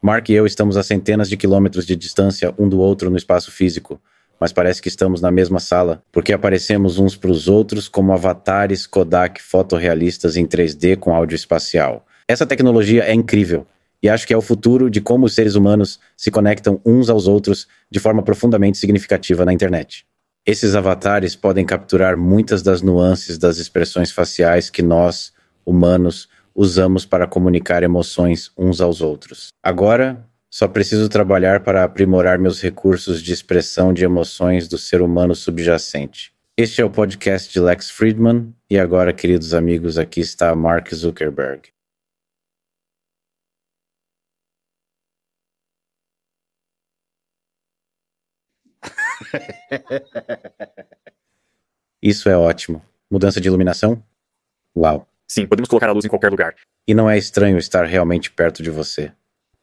Mark e eu estamos a centenas de quilômetros de distância um do outro no espaço físico, mas parece que estamos na mesma sala, porque aparecemos uns para os outros como avatares Kodak fotorrealistas em 3D com áudio espacial. Essa tecnologia é incrível e acho que é o futuro de como os seres humanos se conectam uns aos outros de forma profundamente significativa na internet. Esses avatares podem capturar muitas das nuances das expressões faciais que nós, humanos, usamos para comunicar emoções uns aos outros. Agora, só preciso trabalhar para aprimorar meus recursos de expressão de emoções do ser humano subjacente. Este é o podcast de Lex Friedman e agora, queridos amigos, aqui está Mark Zuckerberg. Isso é ótimo. Mudança de iluminação? Uau. Sim, podemos colocar a luz em qualquer lugar. E não é estranho estar realmente perto de você.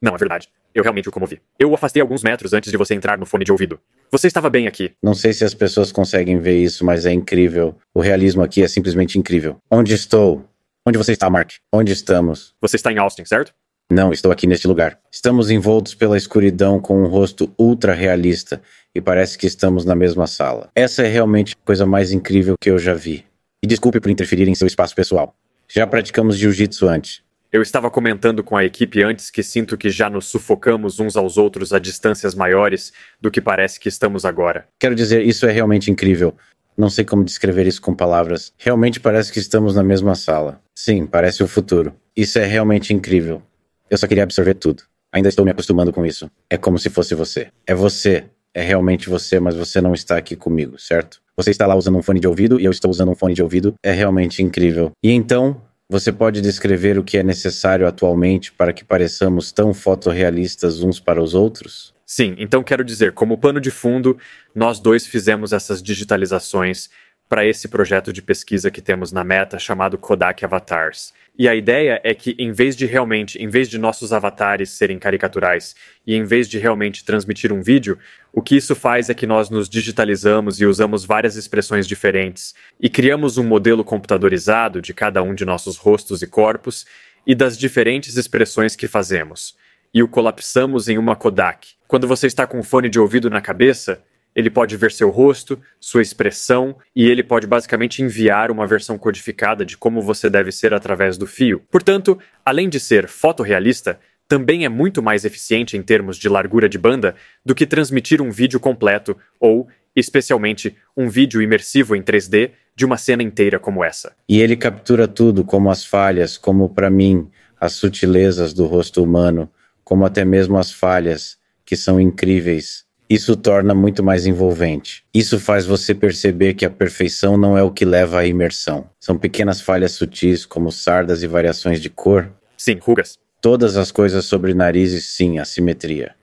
Não, é verdade. Eu realmente o comovi. Eu o afastei alguns metros antes de você entrar no fone de ouvido. Você estava bem aqui. Não sei se as pessoas conseguem ver isso, mas é incrível. O realismo aqui é simplesmente incrível. Onde estou? Onde você está, Mark? Onde estamos? Você está em Austin, certo? Não, estou aqui neste lugar. Estamos envoltos pela escuridão com um rosto ultra realista e parece que estamos na mesma sala. Essa é realmente a coisa mais incrível que eu já vi. E desculpe por interferir em seu espaço pessoal. Já praticamos jiu-jitsu antes. Eu estava comentando com a equipe antes que sinto que já nos sufocamos uns aos outros a distâncias maiores do que parece que estamos agora. Quero dizer, isso é realmente incrível. Não sei como descrever isso com palavras. Realmente parece que estamos na mesma sala. Sim, parece o futuro. Isso é realmente incrível. Eu só queria absorver tudo. Ainda estou me acostumando com isso. É como se fosse você. É você. É realmente você, mas você não está aqui comigo, certo? Você está lá usando um fone de ouvido e eu estou usando um fone de ouvido. É realmente incrível. E então, você pode descrever o que é necessário atualmente para que pareçamos tão fotorrealistas uns para os outros? Sim, então quero dizer, como pano de fundo, nós dois fizemos essas digitalizações para esse projeto de pesquisa que temos na Meta chamado Kodak Avatars. E a ideia é que em vez de realmente, em vez de nossos avatares serem caricaturais e em vez de realmente transmitir um vídeo, o que isso faz é que nós nos digitalizamos e usamos várias expressões diferentes e criamos um modelo computadorizado de cada um de nossos rostos e corpos e das diferentes expressões que fazemos. E o colapsamos em uma Kodak. Quando você está com um fone de ouvido na cabeça, ele pode ver seu rosto, sua expressão e ele pode basicamente enviar uma versão codificada de como você deve ser através do fio. Portanto, além de ser fotorrealista, também é muito mais eficiente em termos de largura de banda do que transmitir um vídeo completo ou, especialmente, um vídeo imersivo em 3D de uma cena inteira como essa. E ele captura tudo, como as falhas, como para mim, as sutilezas do rosto humano, como até mesmo as falhas, que são incríveis isso torna muito mais envolvente. Isso faz você perceber que a perfeição não é o que leva à imersão. São pequenas falhas sutis, como sardas e variações de cor. Sim, rugas. Todas as coisas sobre narizes, sim, assimetria.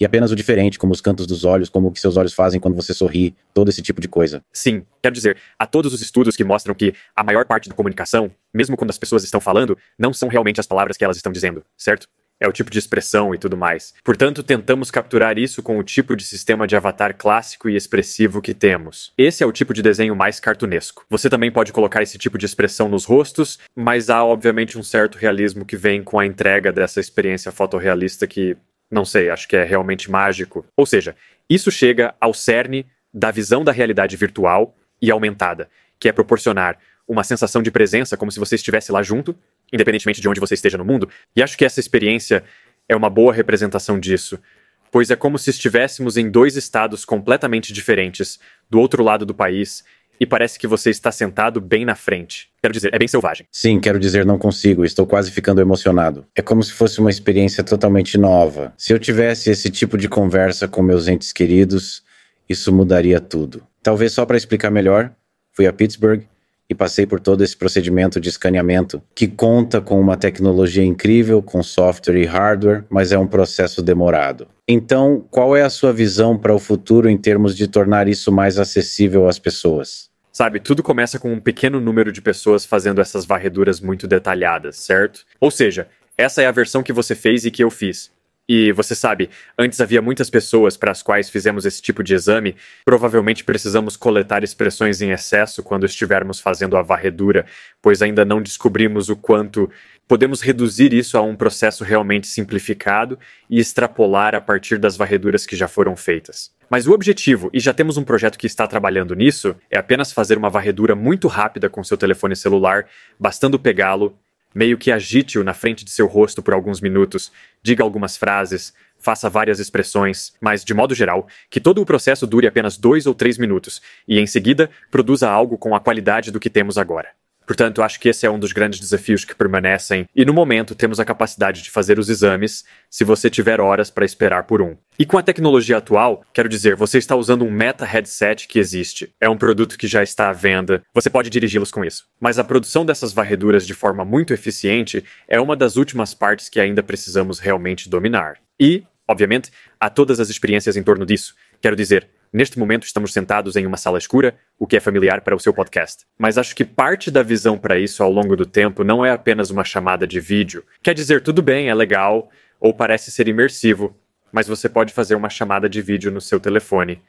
E apenas o diferente, como os cantos dos olhos, como o que seus olhos fazem quando você sorri, todo esse tipo de coisa. Sim, quero dizer, há todos os estudos que mostram que a maior parte da comunicação, mesmo quando as pessoas estão falando, não são realmente as palavras que elas estão dizendo, certo? É o tipo de expressão e tudo mais. Portanto, tentamos capturar isso com o tipo de sistema de avatar clássico e expressivo que temos. Esse é o tipo de desenho mais cartunesco. Você também pode colocar esse tipo de expressão nos rostos, mas há obviamente um certo realismo que vem com a entrega dessa experiência fotorrealista que, não sei, acho que é realmente mágico. Ou seja, isso chega ao cerne da visão da realidade virtual e aumentada, que é proporcionar uma sensação de presença como se você estivesse lá junto, independentemente de onde você esteja no mundo. E acho que essa experiência é uma boa representação disso, pois é como se estivéssemos em dois estados completamente diferentes, do outro lado do país, e parece que você está sentado bem na frente. Quero dizer, é bem selvagem. Sim, quero dizer, não consigo. Estou quase ficando emocionado. É como se fosse uma experiência totalmente nova. Se eu tivesse esse tipo de conversa com meus entes queridos, isso mudaria tudo. Talvez só para explicar melhor, fui a Pittsburgh e passei por todo esse procedimento de escaneamento, que conta com uma tecnologia incrível, com software e hardware, mas é um processo demorado. Então, qual é a sua visão para o futuro em termos de tornar isso mais acessível às pessoas? Sabe, tudo começa com um pequeno número de pessoas fazendo essas varreduras muito detalhadas, certo? Ou seja, essa é a versão que você fez e que eu fiz. E você sabe, antes havia muitas pessoas para as quais fizemos esse tipo de exame. Provavelmente precisamos coletar expressões em excesso quando estivermos fazendo a varredura, pois ainda não descobrimos o quanto podemos reduzir isso a um processo realmente simplificado e extrapolar a partir das varreduras que já foram feitas. Mas o objetivo, e já temos um projeto que está trabalhando nisso, é apenas fazer uma varredura muito rápida com seu telefone celular, bastando pegá-lo Meio que agite-o na frente de seu rosto por alguns minutos, diga algumas frases, faça várias expressões, mas, de modo geral, que todo o processo dure apenas dois ou três minutos e, em seguida, produza algo com a qualidade do que temos agora. Portanto, acho que esse é um dos grandes desafios que permanecem, e no momento temos a capacidade de fazer os exames se você tiver horas para esperar por um. E com a tecnologia atual, quero dizer, você está usando um Meta Headset que existe. É um produto que já está à venda, você pode dirigi-los com isso. Mas a produção dessas varreduras de forma muito eficiente é uma das últimas partes que ainda precisamos realmente dominar. E, obviamente, há todas as experiências em torno disso. Quero dizer, Neste momento estamos sentados em uma sala escura, o que é familiar para o seu podcast. Mas acho que parte da visão para isso ao longo do tempo não é apenas uma chamada de vídeo. Quer dizer, tudo bem, é legal, ou parece ser imersivo, mas você pode fazer uma chamada de vídeo no seu telefone.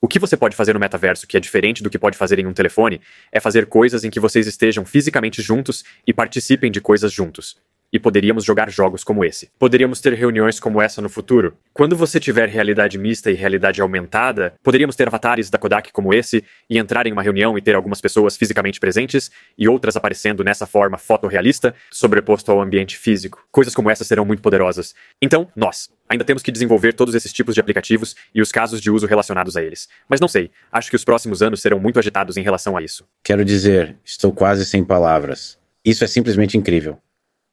O que você pode fazer no metaverso que é diferente do que pode fazer em um telefone é fazer coisas em que vocês estejam fisicamente juntos e participem de coisas juntos e poderíamos jogar jogos como esse. Poderíamos ter reuniões como essa no futuro. Quando você tiver realidade mista e realidade aumentada, poderíamos ter avatares da Kodak como esse e entrar em uma reunião e ter algumas pessoas fisicamente presentes e outras aparecendo nessa forma fotorrealista, sobreposto ao ambiente físico. Coisas como essa serão muito poderosas. Então, nós, Ainda temos que desenvolver todos esses tipos de aplicativos e os casos de uso relacionados a eles. Mas não sei, acho que os próximos anos serão muito agitados em relação a isso. Quero dizer, estou quase sem palavras. Isso é simplesmente incrível.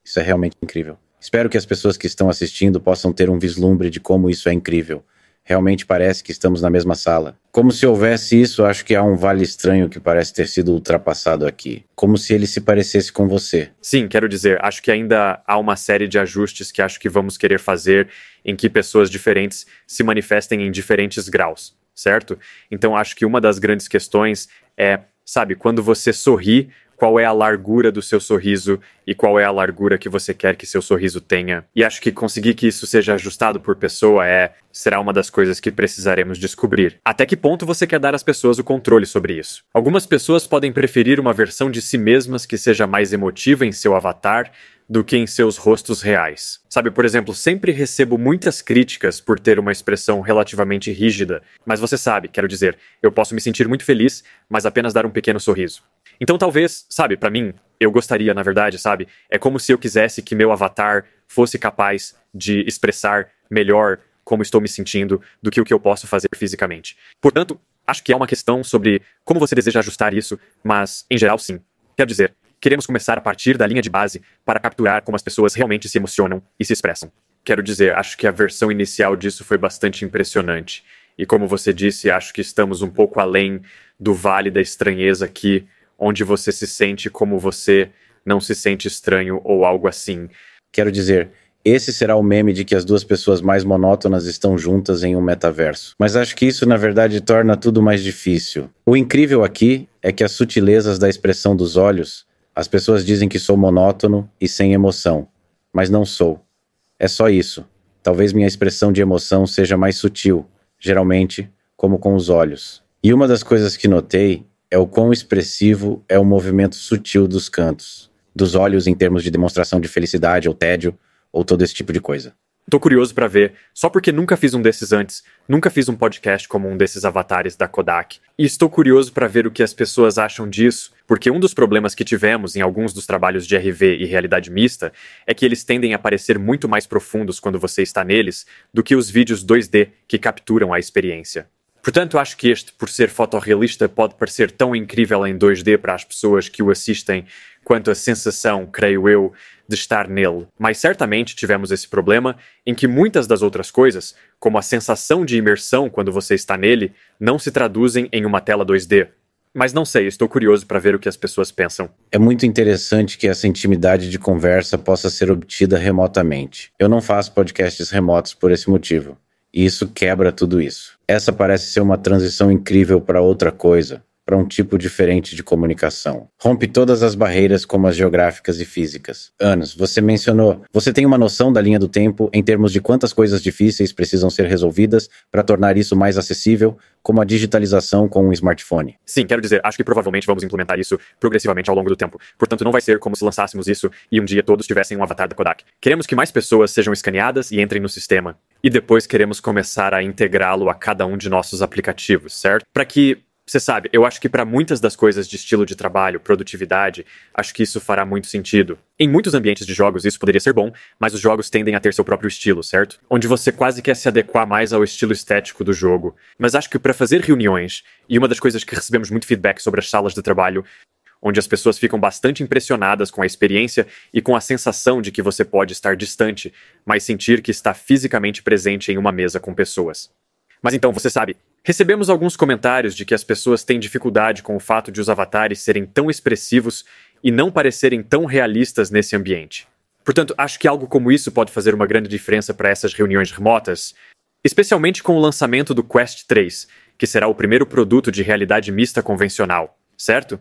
Isso é realmente incrível. Espero que as pessoas que estão assistindo possam ter um vislumbre de como isso é incrível. Realmente parece que estamos na mesma sala. Como se houvesse isso, acho que há um vale estranho que parece ter sido ultrapassado aqui. Como se ele se parecesse com você. Sim, quero dizer, acho que ainda há uma série de ajustes que acho que vamos querer fazer em que pessoas diferentes se manifestem em diferentes graus, certo? Então acho que uma das grandes questões é, sabe, quando você sorri, qual é a largura do seu sorriso e qual é a largura que você quer que seu sorriso tenha. E acho que conseguir que isso seja ajustado por pessoa é será uma das coisas que precisaremos descobrir. Até que ponto você quer dar às pessoas o controle sobre isso? Algumas pessoas podem preferir uma versão de si mesmas que seja mais emotiva em seu avatar do que em seus rostos reais. Sabe, por exemplo, sempre recebo muitas críticas por ter uma expressão relativamente rígida, mas você sabe, quero dizer, eu posso me sentir muito feliz, mas apenas dar um pequeno sorriso. Então talvez, sabe, para mim, eu gostaria, na verdade, sabe, é como se eu quisesse que meu avatar fosse capaz de expressar melhor como estou me sentindo do que o que eu posso fazer fisicamente. Portanto, acho que é uma questão sobre como você deseja ajustar isso, mas em geral sim. Quero dizer, queremos começar a partir da linha de base para capturar como as pessoas realmente se emocionam e se expressam. Quero dizer, acho que a versão inicial disso foi bastante impressionante. E como você disse, acho que estamos um pouco além do vale da estranheza aqui onde você se sente como você não se sente estranho ou algo assim. Quero dizer, esse será o meme de que as duas pessoas mais monótonas estão juntas em um metaverso. Mas acho que isso, na verdade, torna tudo mais difícil. O incrível aqui é que as sutilezas da expressão dos olhos, as pessoas dizem que sou monótono e sem emoção, mas não sou. É só isso. Talvez minha expressão de emoção seja mais sutil, geralmente, como com os olhos. E uma das coisas que notei é o quão expressivo é o movimento sutil dos cantos, dos olhos em termos de demonstração de felicidade ou tédio, ou todo esse tipo de coisa. Tô curioso para ver, só porque nunca fiz um desses antes, nunca fiz um podcast como um desses avatares da Kodak, e estou curioso para ver o que as pessoas acham disso, porque um dos problemas que tivemos em alguns dos trabalhos de RV e realidade mista é que eles tendem a parecer muito mais profundos quando você está neles do que os vídeos 2D que capturam a experiência. Portanto, acho que este, por ser fotorrealista, pode parecer tão incrível em 2D para as pessoas que o assistem quanto a sensação, creio eu, de estar nele. Mas certamente tivemos esse problema em que muitas das outras coisas, como a sensação de imersão quando você está nele, não se traduzem em uma tela 2D. Mas não sei, estou curioso para ver o que as pessoas pensam. É muito interessante que essa intimidade de conversa possa ser obtida remotamente. Eu não faço podcasts remotos por esse motivo. E isso quebra tudo isso. Essa parece ser uma transição incrível para outra coisa, para um tipo diferente de comunicação. Rompe todas as barreiras, como as geográficas e físicas. Anos, você mencionou. Você tem uma noção da linha do tempo em termos de quantas coisas difíceis precisam ser resolvidas para tornar isso mais acessível, como a digitalização com um smartphone? Sim, quero dizer, acho que provavelmente vamos implementar isso progressivamente ao longo do tempo. Portanto, não vai ser como se lançássemos isso e um dia todos tivessem um avatar da Kodak. Queremos que mais pessoas sejam escaneadas e entrem no sistema. E depois queremos começar a integrá-lo a cada um de nossos aplicativos, certo? Para que você sabe, eu acho que para muitas das coisas de estilo de trabalho, produtividade, acho que isso fará muito sentido. Em muitos ambientes de jogos isso poderia ser bom, mas os jogos tendem a ter seu próprio estilo, certo? Onde você quase quer se adequar mais ao estilo estético do jogo. Mas acho que para fazer reuniões, e uma das coisas que recebemos muito feedback sobre as salas de trabalho, onde as pessoas ficam bastante impressionadas com a experiência e com a sensação de que você pode estar distante, mas sentir que está fisicamente presente em uma mesa com pessoas. Mas então, você sabe, recebemos alguns comentários de que as pessoas têm dificuldade com o fato de os avatares serem tão expressivos e não parecerem tão realistas nesse ambiente. Portanto, acho que algo como isso pode fazer uma grande diferença para essas reuniões remotas, especialmente com o lançamento do Quest 3, que será o primeiro produto de realidade mista convencional, certo?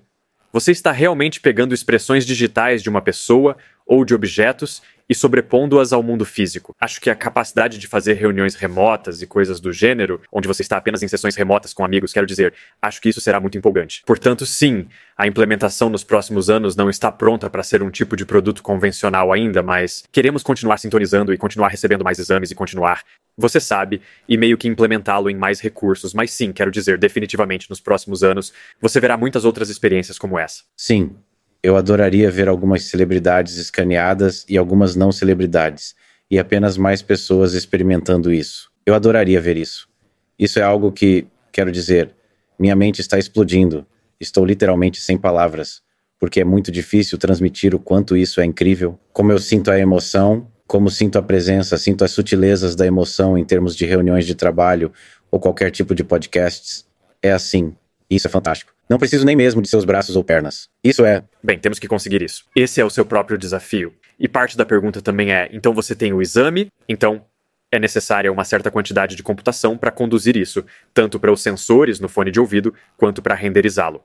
Você está realmente pegando expressões digitais de uma pessoa ou de objetos e sobrepondo-as ao mundo físico. Acho que a capacidade de fazer reuniões remotas e coisas do gênero, onde você está apenas em sessões remotas com amigos, quero dizer, acho que isso será muito empolgante. Portanto, sim, a implementação nos próximos anos não está pronta para ser um tipo de produto convencional ainda, mas queremos continuar sintonizando e continuar recebendo mais exames e continuar, você sabe, e meio que implementá-lo em mais recursos. Mas sim, quero dizer, definitivamente nos próximos anos, você verá muitas outras experiências como essa. Sim, eu adoraria ver algumas celebridades escaneadas e algumas não celebridades, e apenas mais pessoas experimentando isso. Eu adoraria ver isso. Isso é algo que, quero dizer, minha mente está explodindo. Estou literalmente sem palavras, porque é muito difícil transmitir o quanto isso é incrível, como eu sinto a emoção, como sinto a presença, sinto as sutilezas da emoção em termos de reuniões de trabalho ou qualquer tipo de podcasts. É assim. Isso é fantástico. Não preciso nem mesmo de seus braços ou pernas. Isso é. Bem, temos que conseguir isso. Esse é o seu próprio desafio. E parte da pergunta também é: então você tem o exame, então é necessária uma certa quantidade de computação para conduzir isso, tanto para os sensores no fone de ouvido quanto para renderizá-lo.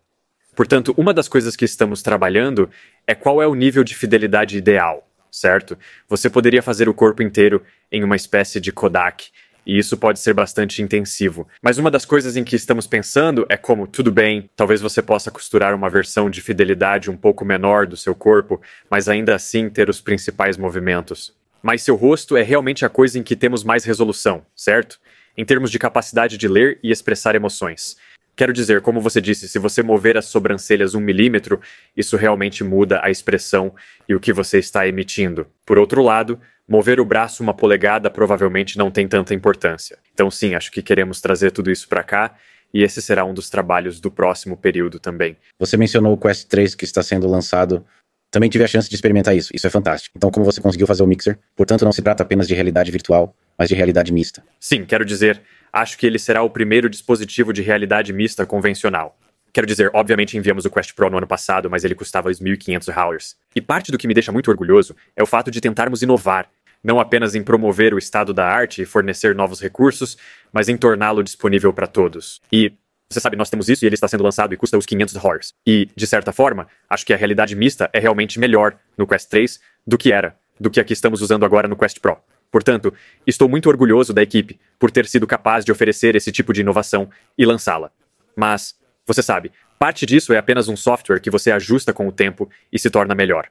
Portanto, uma das coisas que estamos trabalhando é qual é o nível de fidelidade ideal, certo? Você poderia fazer o corpo inteiro em uma espécie de Kodak e isso pode ser bastante intensivo. Mas uma das coisas em que estamos pensando é como, tudo bem, talvez você possa costurar uma versão de fidelidade um pouco menor do seu corpo, mas ainda assim ter os principais movimentos. Mas seu rosto é realmente a coisa em que temos mais resolução, certo? Em termos de capacidade de ler e expressar emoções. Quero dizer, como você disse, se você mover as sobrancelhas um milímetro, isso realmente muda a expressão e o que você está emitindo. Por outro lado, mover o braço uma polegada provavelmente não tem tanta importância. Então, sim, acho que queremos trazer tudo isso para cá. E esse será um dos trabalhos do próximo período também. Você mencionou o Quest 3 que está sendo lançado também tive a chance de experimentar isso. Isso é fantástico. Então, como você conseguiu fazer o mixer? Portanto, não se trata apenas de realidade virtual, mas de realidade mista. Sim, quero dizer, acho que ele será o primeiro dispositivo de realidade mista convencional. Quero dizer, obviamente enviamos o Quest Pro no ano passado, mas ele custava 1.500 dollars. E parte do que me deixa muito orgulhoso é o fato de tentarmos inovar, não apenas em promover o estado da arte e fornecer novos recursos, mas em torná-lo disponível para todos. E você sabe, nós temos isso e ele está sendo lançado e custa os 500 dólares. E, de certa forma, acho que a realidade mista é realmente melhor no Quest 3 do que era, do que a que estamos usando agora no Quest Pro. Portanto, estou muito orgulhoso da equipe por ter sido capaz de oferecer esse tipo de inovação e lançá-la. Mas, você sabe, parte disso é apenas um software que você ajusta com o tempo e se torna melhor.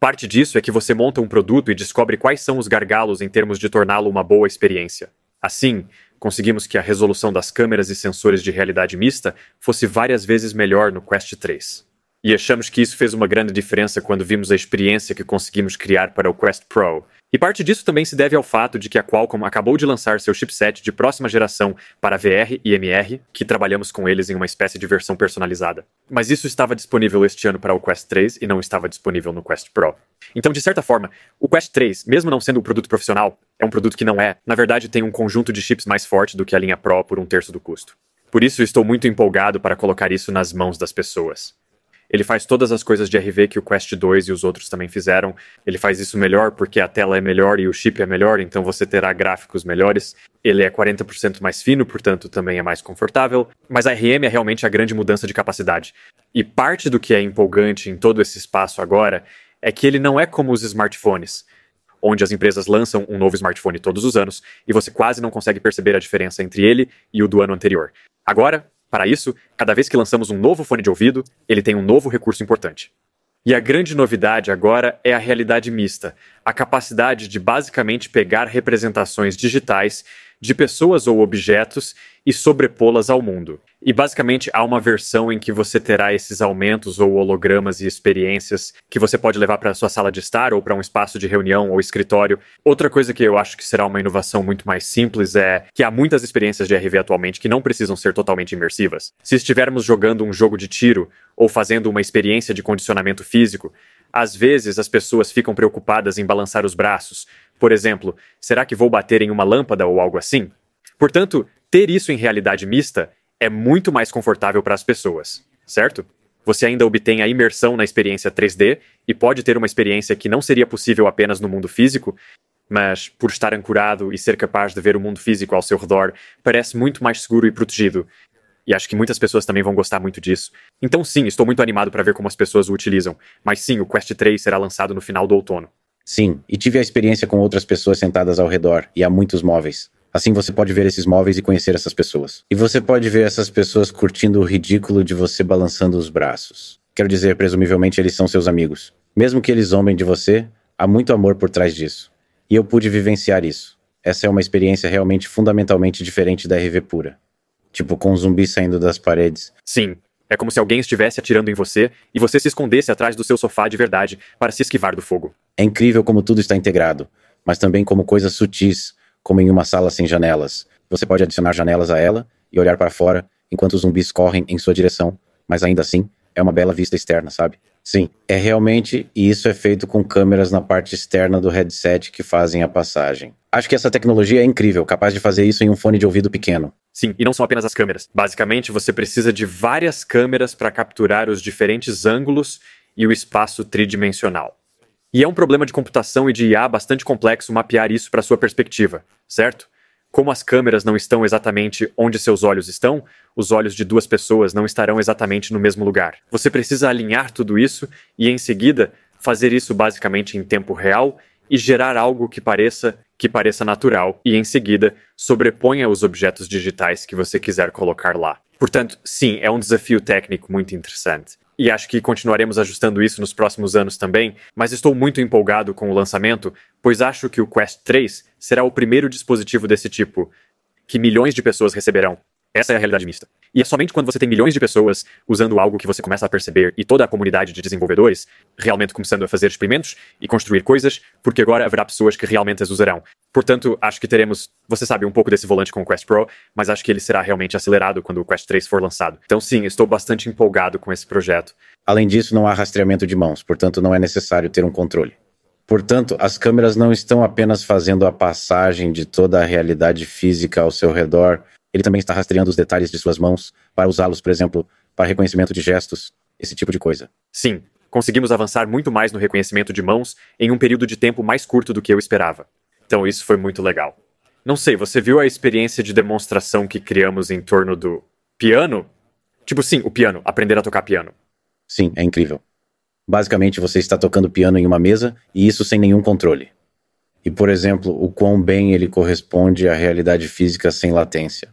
Parte disso é que você monta um produto e descobre quais são os gargalos em termos de torná-lo uma boa experiência. Assim, conseguimos que a resolução das câmeras e sensores de realidade mista fosse várias vezes melhor no Quest 3. E achamos que isso fez uma grande diferença quando vimos a experiência que conseguimos criar para o Quest Pro, e parte disso também se deve ao fato de que a Qualcomm acabou de lançar seu chipset de próxima geração para VR e MR, que trabalhamos com eles em uma espécie de versão personalizada. Mas isso estava disponível este ano para o Quest 3 e não estava disponível no Quest Pro. Então, de certa forma, o Quest 3, mesmo não sendo um produto profissional, é um produto que não é, na verdade tem um conjunto de chips mais forte do que a linha Pro por um terço do custo. Por isso estou muito empolgado para colocar isso nas mãos das pessoas. Ele faz todas as coisas de RV que o Quest 2 e os outros também fizeram. Ele faz isso melhor porque a tela é melhor e o chip é melhor, então você terá gráficos melhores. Ele é 40% mais fino, portanto também é mais confortável. Mas a RM é realmente a grande mudança de capacidade. E parte do que é empolgante em todo esse espaço agora é que ele não é como os smartphones onde as empresas lançam um novo smartphone todos os anos e você quase não consegue perceber a diferença entre ele e o do ano anterior. Agora, para isso, cada vez que lançamos um novo fone de ouvido, ele tem um novo recurso importante. E a grande novidade agora é a realidade mista, a capacidade de basicamente pegar representações digitais de pessoas ou objetos e sobrepô-las ao mundo. E basicamente há uma versão em que você terá esses aumentos ou hologramas e experiências que você pode levar para sua sala de estar ou para um espaço de reunião ou escritório. Outra coisa que eu acho que será uma inovação muito mais simples é que há muitas experiências de RV atualmente que não precisam ser totalmente imersivas. Se estivermos jogando um jogo de tiro ou fazendo uma experiência de condicionamento físico, às vezes as pessoas ficam preocupadas em balançar os braços, por exemplo, será que vou bater em uma lâmpada ou algo assim? Portanto, ter isso em realidade mista é muito mais confortável para as pessoas, certo? Você ainda obtém a imersão na experiência 3D e pode ter uma experiência que não seria possível apenas no mundo físico, mas por estar ancorado e ser capaz de ver o mundo físico ao seu redor, parece muito mais seguro e protegido. E acho que muitas pessoas também vão gostar muito disso. Então, sim, estou muito animado para ver como as pessoas o utilizam. Mas sim, o Quest 3 será lançado no final do outono. Sim, e tive a experiência com outras pessoas sentadas ao redor, e há muitos móveis. Assim você pode ver esses móveis e conhecer essas pessoas. E você pode ver essas pessoas curtindo o ridículo de você balançando os braços. Quero dizer, presumivelmente eles são seus amigos. Mesmo que eles zombem de você, há muito amor por trás disso. E eu pude vivenciar isso. Essa é uma experiência realmente fundamentalmente diferente da RV pura. Tipo, com um zumbi saindo das paredes. Sim, é como se alguém estivesse atirando em você e você se escondesse atrás do seu sofá de verdade para se esquivar do fogo. É incrível como tudo está integrado, mas também como coisas sutis, como em uma sala sem janelas. Você pode adicionar janelas a ela e olhar para fora enquanto os zumbis correm em sua direção, mas ainda assim é uma bela vista externa, sabe? Sim, é realmente, e isso é feito com câmeras na parte externa do headset que fazem a passagem. Acho que essa tecnologia é incrível, capaz de fazer isso em um fone de ouvido pequeno. Sim, e não são apenas as câmeras. Basicamente, você precisa de várias câmeras para capturar os diferentes ângulos e o espaço tridimensional. E é um problema de computação e de IA bastante complexo mapear isso para sua perspectiva, certo? Como as câmeras não estão exatamente onde seus olhos estão, os olhos de duas pessoas não estarão exatamente no mesmo lugar. Você precisa alinhar tudo isso e, em seguida, fazer isso basicamente em tempo real e gerar algo que pareça que pareça natural e, em seguida, sobreponha os objetos digitais que você quiser colocar lá. Portanto, sim, é um desafio técnico muito interessante. E acho que continuaremos ajustando isso nos próximos anos também, mas estou muito empolgado com o lançamento, pois acho que o Quest 3 será o primeiro dispositivo desse tipo que milhões de pessoas receberão. Essa é a realidade mista. E é somente quando você tem milhões de pessoas usando algo que você começa a perceber e toda a comunidade de desenvolvedores realmente começando a fazer experimentos e construir coisas, porque agora haverá pessoas que realmente as usarão. Portanto, acho que teremos, você sabe, um pouco desse volante com o Quest Pro, mas acho que ele será realmente acelerado quando o Quest 3 for lançado. Então, sim, estou bastante empolgado com esse projeto. Além disso, não há rastreamento de mãos, portanto, não é necessário ter um controle. Portanto, as câmeras não estão apenas fazendo a passagem de toda a realidade física ao seu redor, ele também está rastreando os detalhes de suas mãos para usá-los, por exemplo, para reconhecimento de gestos, esse tipo de coisa. Sim, conseguimos avançar muito mais no reconhecimento de mãos em um período de tempo mais curto do que eu esperava. Então isso foi muito legal. Não sei, você viu a experiência de demonstração que criamos em torno do piano? Tipo, sim, o piano, aprender a tocar piano. Sim, é incrível. Basicamente, você está tocando piano em uma mesa e isso sem nenhum controle. E, por exemplo, o quão bem ele corresponde à realidade física sem latência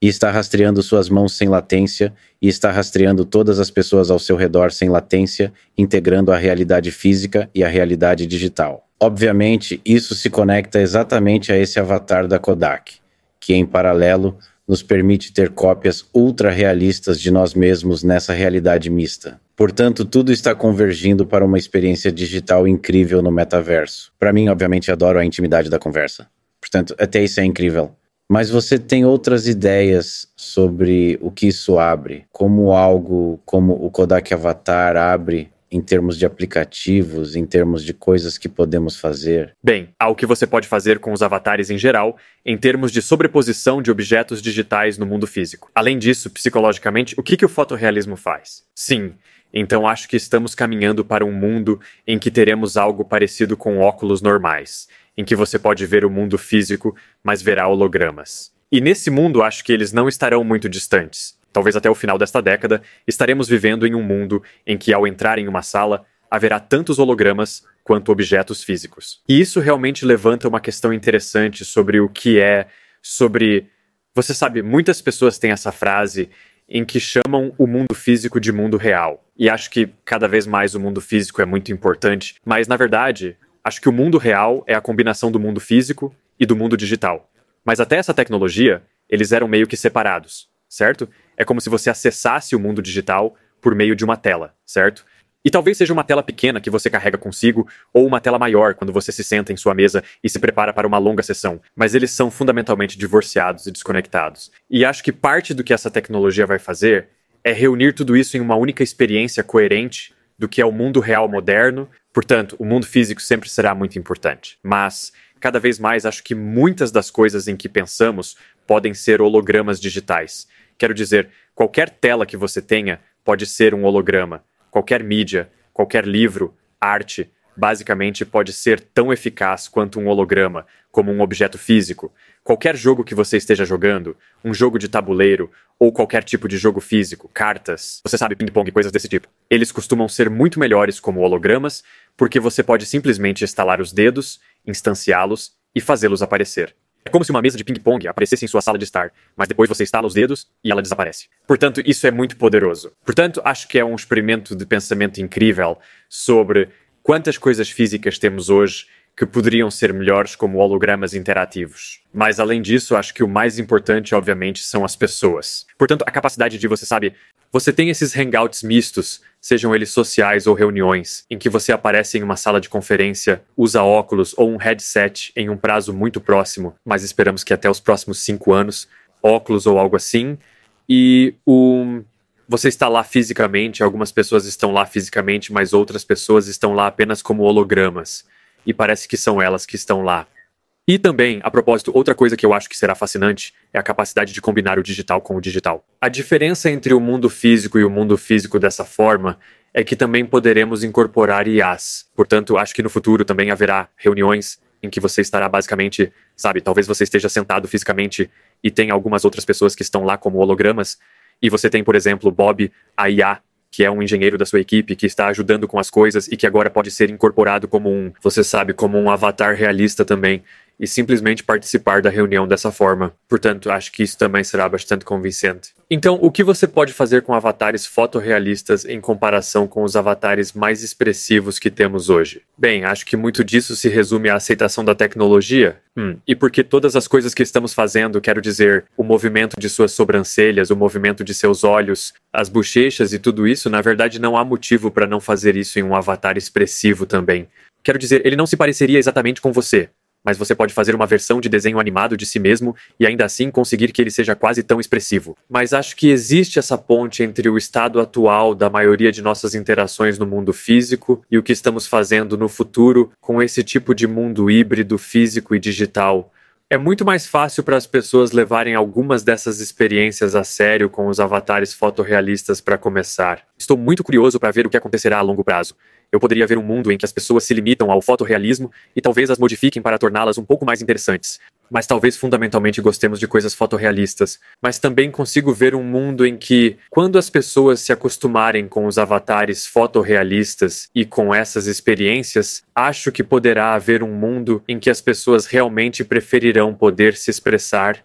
e está rastreando suas mãos sem latência e está rastreando todas as pessoas ao seu redor sem latência, integrando a realidade física e a realidade digital. Obviamente, isso se conecta exatamente a esse avatar da Kodak, que em paralelo nos permite ter cópias ultra realistas de nós mesmos nessa realidade mista. Portanto, tudo está convergindo para uma experiência digital incrível no metaverso. Para mim, obviamente, adoro a intimidade da conversa. Portanto, até isso é incrível. Mas você tem outras ideias sobre o que isso abre? Como algo como o Kodak Avatar abre em termos de aplicativos, em termos de coisas que podemos fazer? Bem, há o que você pode fazer com os avatares em geral, em termos de sobreposição de objetos digitais no mundo físico. Além disso, psicologicamente, o que, que o fotorrealismo faz? Sim, Então acho que estamos caminhando para um mundo em que teremos algo parecido com óculos normais, em que você pode ver o mundo físico, mas verá hologramas. E nesse mundo acho que eles não estarão muito distantes. Talvez até o final desta década, estaremos vivendo em um mundo em que, ao entrar em uma sala, haverá tantos hologramas quanto objetos físicos. E isso realmente levanta uma questão interessante sobre o que é, sobre. Você sabe, muitas pessoas têm essa frase em que chamam o mundo físico de mundo real. E acho que cada vez mais o mundo físico é muito importante, mas na verdade, acho que o mundo real é a combinação do mundo físico e do mundo digital. Mas até essa tecnologia, eles eram meio que separados, certo? É como se você acessasse o mundo digital por meio de uma tela, certo? E talvez seja uma tela pequena que você carrega consigo, ou uma tela maior quando você se senta em sua mesa e se prepara para uma longa sessão, mas eles são fundamentalmente divorciados e desconectados. E acho que parte do que essa tecnologia vai fazer é reunir tudo isso em uma única experiência coerente do que é o mundo real moderno. Portanto, o mundo físico sempre será muito importante. Mas, cada vez mais, acho que muitas das coisas em que pensamos podem ser hologramas digitais. Quero dizer, qualquer tela que você tenha pode ser um holograma qualquer mídia, qualquer livro, arte, basicamente pode ser tão eficaz quanto um holograma, como um objeto físico. Qualquer jogo que você esteja jogando, um jogo de tabuleiro ou qualquer tipo de jogo físico, cartas, você sabe, ping-pong, coisas desse tipo. Eles costumam ser muito melhores como hologramas, porque você pode simplesmente estalar os dedos, instanciá-los e fazê-los aparecer. É como se uma mesa de ping-pong aparecesse em sua sala de estar, mas depois você estala os dedos e ela desaparece. Portanto, isso é muito poderoso. Portanto, acho que é um experimento de pensamento incrível sobre quantas coisas físicas temos hoje que poderiam ser melhores como hologramas interativos. Mas além disso, acho que o mais importante, obviamente, são as pessoas. Portanto, a capacidade de você, sabe, você tem esses hangouts mistos, sejam eles sociais ou reuniões, em que você aparece em uma sala de conferência, usa óculos ou um headset em um prazo muito próximo, mas esperamos que até os próximos cinco anos, óculos ou algo assim, e o você está lá fisicamente, algumas pessoas estão lá fisicamente, mas outras pessoas estão lá apenas como hologramas. E parece que são elas que estão lá. E também, a propósito, outra coisa que eu acho que será fascinante é a capacidade de combinar o digital com o digital. A diferença entre o mundo físico e o mundo físico dessa forma é que também poderemos incorporar IAs. Portanto, acho que no futuro também haverá reuniões em que você estará basicamente, sabe, talvez você esteja sentado fisicamente e tem algumas outras pessoas que estão lá como hologramas, e você tem, por exemplo, Bob, a que é um engenheiro da sua equipe que está ajudando com as coisas e que agora pode ser incorporado como um, você sabe, como um avatar realista também e simplesmente participar da reunião dessa forma. Portanto, acho que isso também será bastante convincente. Então, o que você pode fazer com avatares fotorrealistas em comparação com os avatares mais expressivos que temos hoje? Bem, acho que muito disso se resume à aceitação da tecnologia. Hum, e porque todas as coisas que estamos fazendo, quero dizer, o movimento de suas sobrancelhas, o movimento de seus olhos, as bochechas e tudo isso, na verdade não há motivo para não fazer isso em um avatar expressivo também. Quero dizer, ele não se pareceria exatamente com você, mas você pode fazer uma versão de desenho animado de si mesmo e ainda assim conseguir que ele seja quase tão expressivo. Mas acho que existe essa ponte entre o estado atual da maioria de nossas interações no mundo físico e o que estamos fazendo no futuro com esse tipo de mundo híbrido físico e digital. É muito mais fácil para as pessoas levarem algumas dessas experiências a sério com os avatares fotorrealistas para começar. Estou muito curioso para ver o que acontecerá a longo prazo. Eu poderia ver um mundo em que as pessoas se limitam ao fotorrealismo e talvez as modifiquem para torná-las um pouco mais interessantes. Mas talvez fundamentalmente gostemos de coisas fotorrealistas. Mas também consigo ver um mundo em que, quando as pessoas se acostumarem com os avatares fotorrealistas e com essas experiências, acho que poderá haver um mundo em que as pessoas realmente preferirão poder se expressar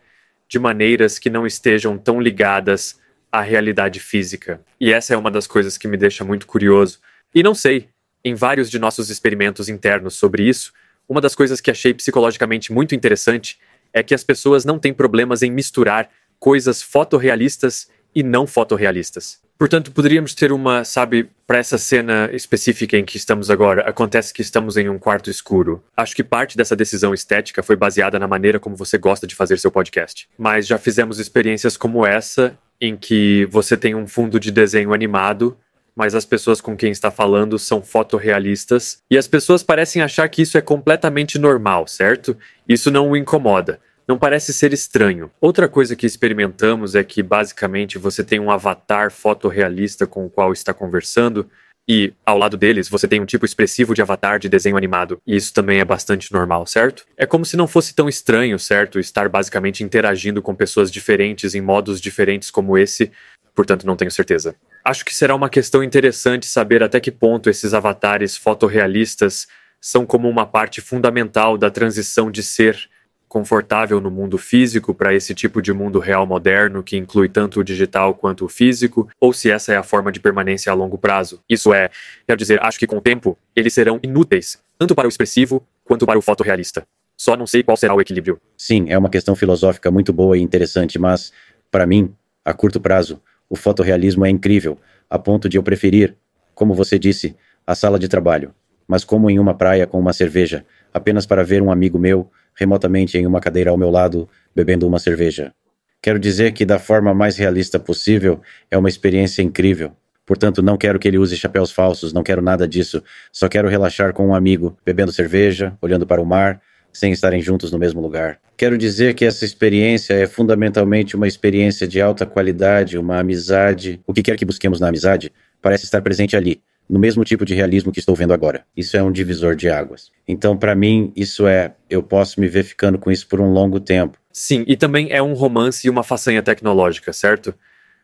de maneiras que não estejam tão ligadas à realidade física. E essa é uma das coisas que me deixa muito curioso e não sei, em vários de nossos experimentos internos sobre isso, uma das coisas que achei psicologicamente muito interessante é que as pessoas não têm problemas em misturar coisas fotorrealistas e não fotorrealistas. Portanto, poderíamos ter uma, sabe, para essa cena específica em que estamos agora, acontece que estamos em um quarto escuro. Acho que parte dessa decisão estética foi baseada na maneira como você gosta de fazer seu podcast. Mas já fizemos experiências como essa, em que você tem um fundo de desenho animado mas as pessoas com quem está falando são fotorrealistas e as pessoas parecem achar que isso é completamente normal, certo? Isso não o incomoda. não parece ser estranho. Outra coisa que experimentamos é que basicamente você tem um avatar fotorrealista com o qual está conversando e ao lado deles você tem um tipo expressivo de avatar de desenho animado. E isso também é bastante normal, certo? É como se não fosse tão estranho, certo? Estar basicamente interagindo com pessoas diferentes em modos diferentes como esse, portanto não tenho certeza. Acho que será uma questão interessante saber até que ponto esses avatares fotorrealistas são como uma parte fundamental da transição de ser confortável no mundo físico para esse tipo de mundo real moderno que inclui tanto o digital quanto o físico, ou se essa é a forma de permanência a longo prazo. Isso é, quero dizer, acho que com o tempo eles serão inúteis, tanto para o expressivo quanto para o fotorrealista. Só não sei qual será o equilíbrio. Sim, é uma questão filosófica muito boa e interessante, mas, para mim, a curto prazo, o fotorrealismo é incrível, a ponto de eu preferir, como você disse, a sala de trabalho, mas como em uma praia com uma cerveja, apenas para ver um amigo meu remotamente em uma cadeira ao meu lado, bebendo uma cerveja. Quero dizer que, da forma mais realista possível, é uma experiência incrível. Portanto, não quero que ele use chapéus falsos, não quero nada disso. Só quero relaxar com um amigo, bebendo cerveja, olhando para o mar, sem estarem juntos no mesmo lugar. Quero dizer que essa experiência é fundamentalmente uma experiência de alta qualidade, uma amizade. O que quer que busquemos na amizade parece estar presente ali, no mesmo tipo de realismo que estou vendo agora. Isso é um divisor de águas. Então, para mim, isso é, eu posso me ver ficando com isso por um longo tempo. Sim, e também é um romance e uma façanha tecnológica, certo?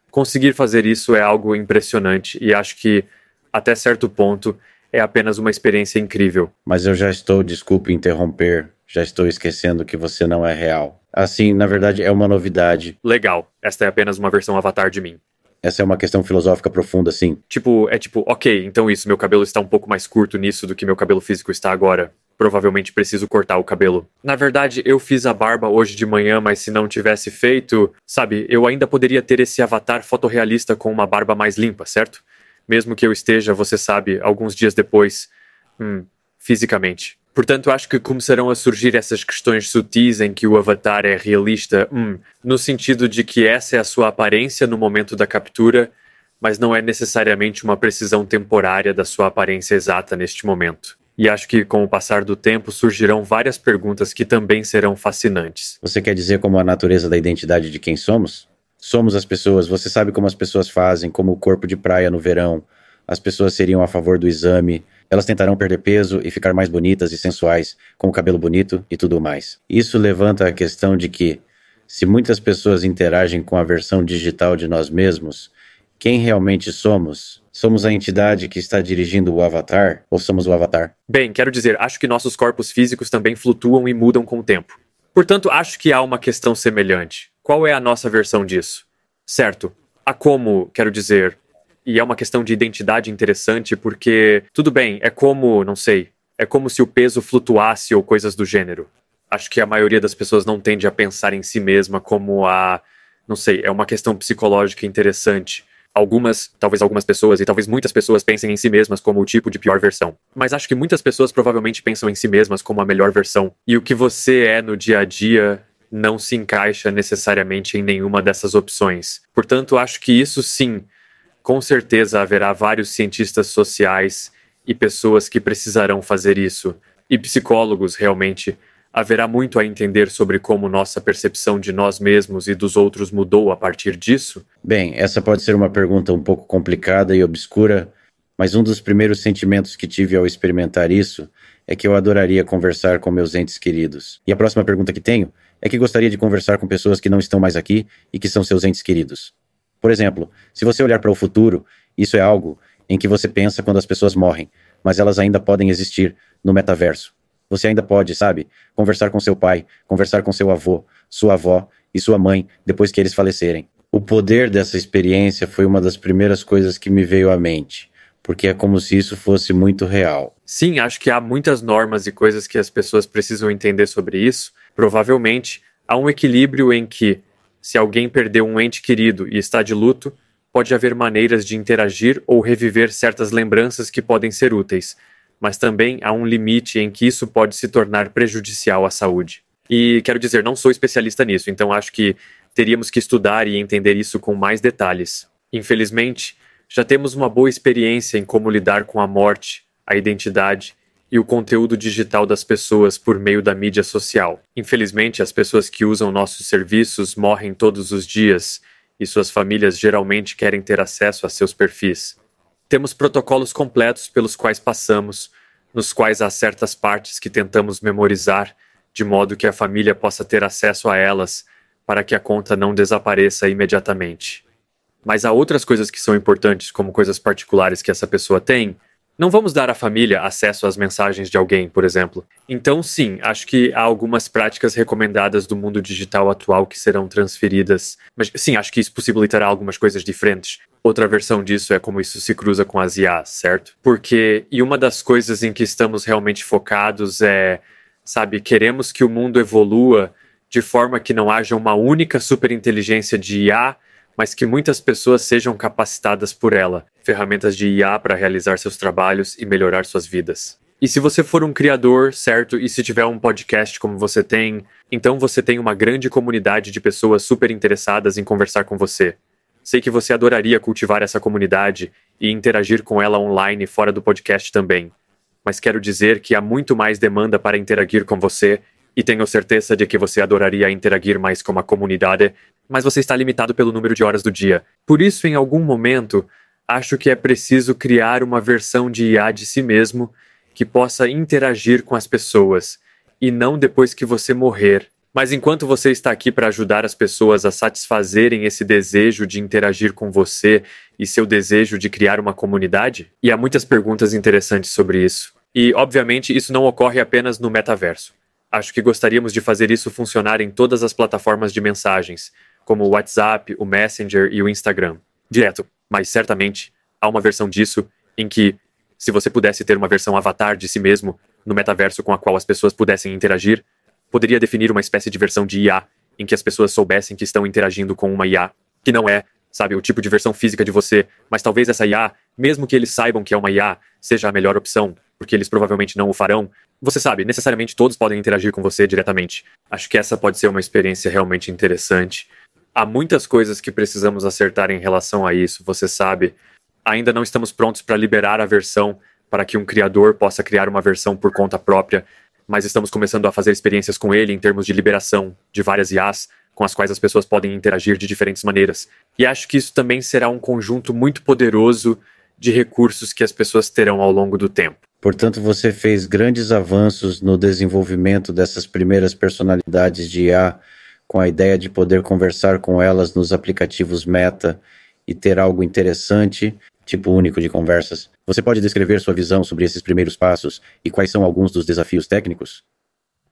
Conseguir fazer isso é algo impressionante e acho que, até certo ponto, é apenas uma experiência incrível. Mas eu já estou, desculpe interromper, já estou esquecendo que você não é real. Assim, na verdade, é uma novidade. Legal, esta é apenas uma versão avatar de mim. Essa é uma questão filosófica profunda, sim. Tipo, é tipo, ok, então isso, meu cabelo está um pouco mais curto nisso do que meu cabelo físico está agora. Provavelmente preciso cortar o cabelo. Na verdade, eu fiz a barba hoje de manhã, mas se não tivesse feito, sabe, eu ainda poderia ter esse avatar fotorrealista com uma barba mais limpa, certo? Mesmo que eu esteja, você sabe, alguns dias depois, hum, fisicamente. Portanto, acho que começarão a surgir essas questões sutis em que o avatar é realista, hum, no sentido de que essa é a sua aparência no momento da captura, mas não é necessariamente uma precisão temporária da sua aparência exata neste momento. E acho que com o passar do tempo surgirão várias perguntas que também serão fascinantes. Você quer dizer como a natureza da identidade de quem somos? Somos as pessoas, você sabe como as pessoas fazem, como o corpo de praia no verão. As pessoas seriam a favor do exame, elas tentarão perder peso e ficar mais bonitas e sensuais, com o cabelo bonito e tudo mais. Isso levanta a questão de que, se muitas pessoas interagem com a versão digital de nós mesmos, quem realmente somos? Somos a entidade que está dirigindo o avatar ou somos o avatar? Bem, quero dizer, acho que nossos corpos físicos também flutuam e mudam com o tempo. Portanto, acho que há uma questão semelhante. Qual é a nossa versão disso? Certo. Há como, quero dizer, e é uma questão de identidade interessante, porque, tudo bem, é como, não sei, é como se o peso flutuasse ou coisas do gênero. Acho que a maioria das pessoas não tende a pensar em si mesma como a. Não sei, é uma questão psicológica interessante. Algumas, talvez algumas pessoas, e talvez muitas pessoas pensem em si mesmas como o tipo de pior versão. Mas acho que muitas pessoas provavelmente pensam em si mesmas como a melhor versão. E o que você é no dia a dia não se encaixa necessariamente em nenhuma dessas opções. Portanto, acho que isso sim com certeza haverá vários cientistas sociais e pessoas que precisarão fazer isso, e psicólogos realmente. Haverá muito a entender sobre como nossa percepção de nós mesmos e dos outros mudou a partir disso? Bem, essa pode ser uma pergunta um pouco complicada e obscura, mas um dos primeiros sentimentos que tive ao experimentar isso é que eu adoraria conversar com meus entes queridos. E a próxima pergunta que tenho é que gostaria de conversar com pessoas que não estão mais aqui e que são seus entes queridos. Por exemplo, se você olhar para o futuro, isso é algo em que você pensa quando as pessoas morrem, mas elas ainda podem existir no metaverso. Você ainda pode, sabe, conversar com seu pai, conversar com seu avô, sua avó e sua mãe depois que eles falecerem. O poder dessa experiência foi uma das primeiras coisas que me veio à mente, porque é como se isso fosse muito real. Sim, acho que há muitas normas e coisas que as pessoas precisam entender sobre isso. Provavelmente há um equilíbrio em que se alguém perdeu um ente querido e está de luto, pode haver maneiras de interagir ou reviver certas lembranças que podem ser úteis, mas também há um limite em que isso pode se tornar prejudicial à saúde. E quero dizer, não sou especialista nisso, então acho que teríamos que estudar e entender isso com mais detalhes. Infelizmente, já temos uma boa experiência em como lidar com a morte, a identidade e o conteúdo digital das pessoas por meio da mídia social. Infelizmente, as pessoas que usam nossos serviços morrem todos os dias e suas famílias geralmente querem ter acesso a seus perfis. Temos protocolos completos pelos quais passamos, nos quais há certas partes que tentamos memorizar, de modo que a família possa ter acesso a elas, para que a conta não desapareça imediatamente. Mas há outras coisas que são importantes, como coisas particulares que essa pessoa tem, não vamos dar à família acesso às mensagens de alguém, por exemplo. Então, sim, acho que há algumas práticas recomendadas do mundo digital atual que serão transferidas. Mas, sim, acho que isso possibilitará algumas coisas diferentes. Outra versão disso é como isso se cruza com as IAs, certo? Porque, e uma das coisas em que estamos realmente focados é, sabe, queremos que o mundo evolua de forma que não haja uma única superinteligência de IA mas que muitas pessoas sejam capacitadas por ela, ferramentas de IA para realizar seus trabalhos e melhorar suas vidas. E se você for um criador, certo, e se tiver um podcast como você tem, então você tem uma grande comunidade de pessoas super interessadas em conversar com você. Sei que você adoraria cultivar essa comunidade e interagir com ela online fora do podcast também. Mas quero dizer que há muito mais demanda para interagir com você e tenho certeza de que você adoraria interagir mais com a comunidade mas você está limitado pelo número de horas do dia. Por isso, em algum momento, acho que é preciso criar uma versão de IA de si mesmo que possa interagir com as pessoas, e não depois que você morrer. Mas enquanto você está aqui para ajudar as pessoas a satisfazerem esse desejo de interagir com você e seu desejo de criar uma comunidade, e há muitas perguntas interessantes sobre isso. E, obviamente, isso não ocorre apenas no metaverso. Acho que gostaríamos de fazer isso funcionar em todas as plataformas de mensagens, como o WhatsApp, o Messenger e o Instagram. Direto, mas certamente há uma versão disso em que, se você pudesse ter uma versão avatar de si mesmo no metaverso com a qual as pessoas pudessem interagir, poderia definir uma espécie de versão de IA em que as pessoas soubessem que estão interagindo com uma IA, que não é, sabe, o tipo de versão física de você, mas talvez essa IA, mesmo que eles saibam que é uma IA, seja a melhor opção, porque eles provavelmente não o farão. Você sabe, necessariamente todos podem interagir com você diretamente. Acho que essa pode ser uma experiência realmente interessante há muitas coisas que precisamos acertar em relação a isso, você sabe. Ainda não estamos prontos para liberar a versão para que um criador possa criar uma versão por conta própria, mas estamos começando a fazer experiências com ele em termos de liberação de várias IAs com as quais as pessoas podem interagir de diferentes maneiras. E acho que isso também será um conjunto muito poderoso de recursos que as pessoas terão ao longo do tempo. Portanto, você fez grandes avanços no desenvolvimento dessas primeiras personalidades de IA com a ideia de poder conversar com elas nos aplicativos Meta e ter algo interessante, tipo único de conversas. Você pode descrever sua visão sobre esses primeiros passos e quais são alguns dos desafios técnicos?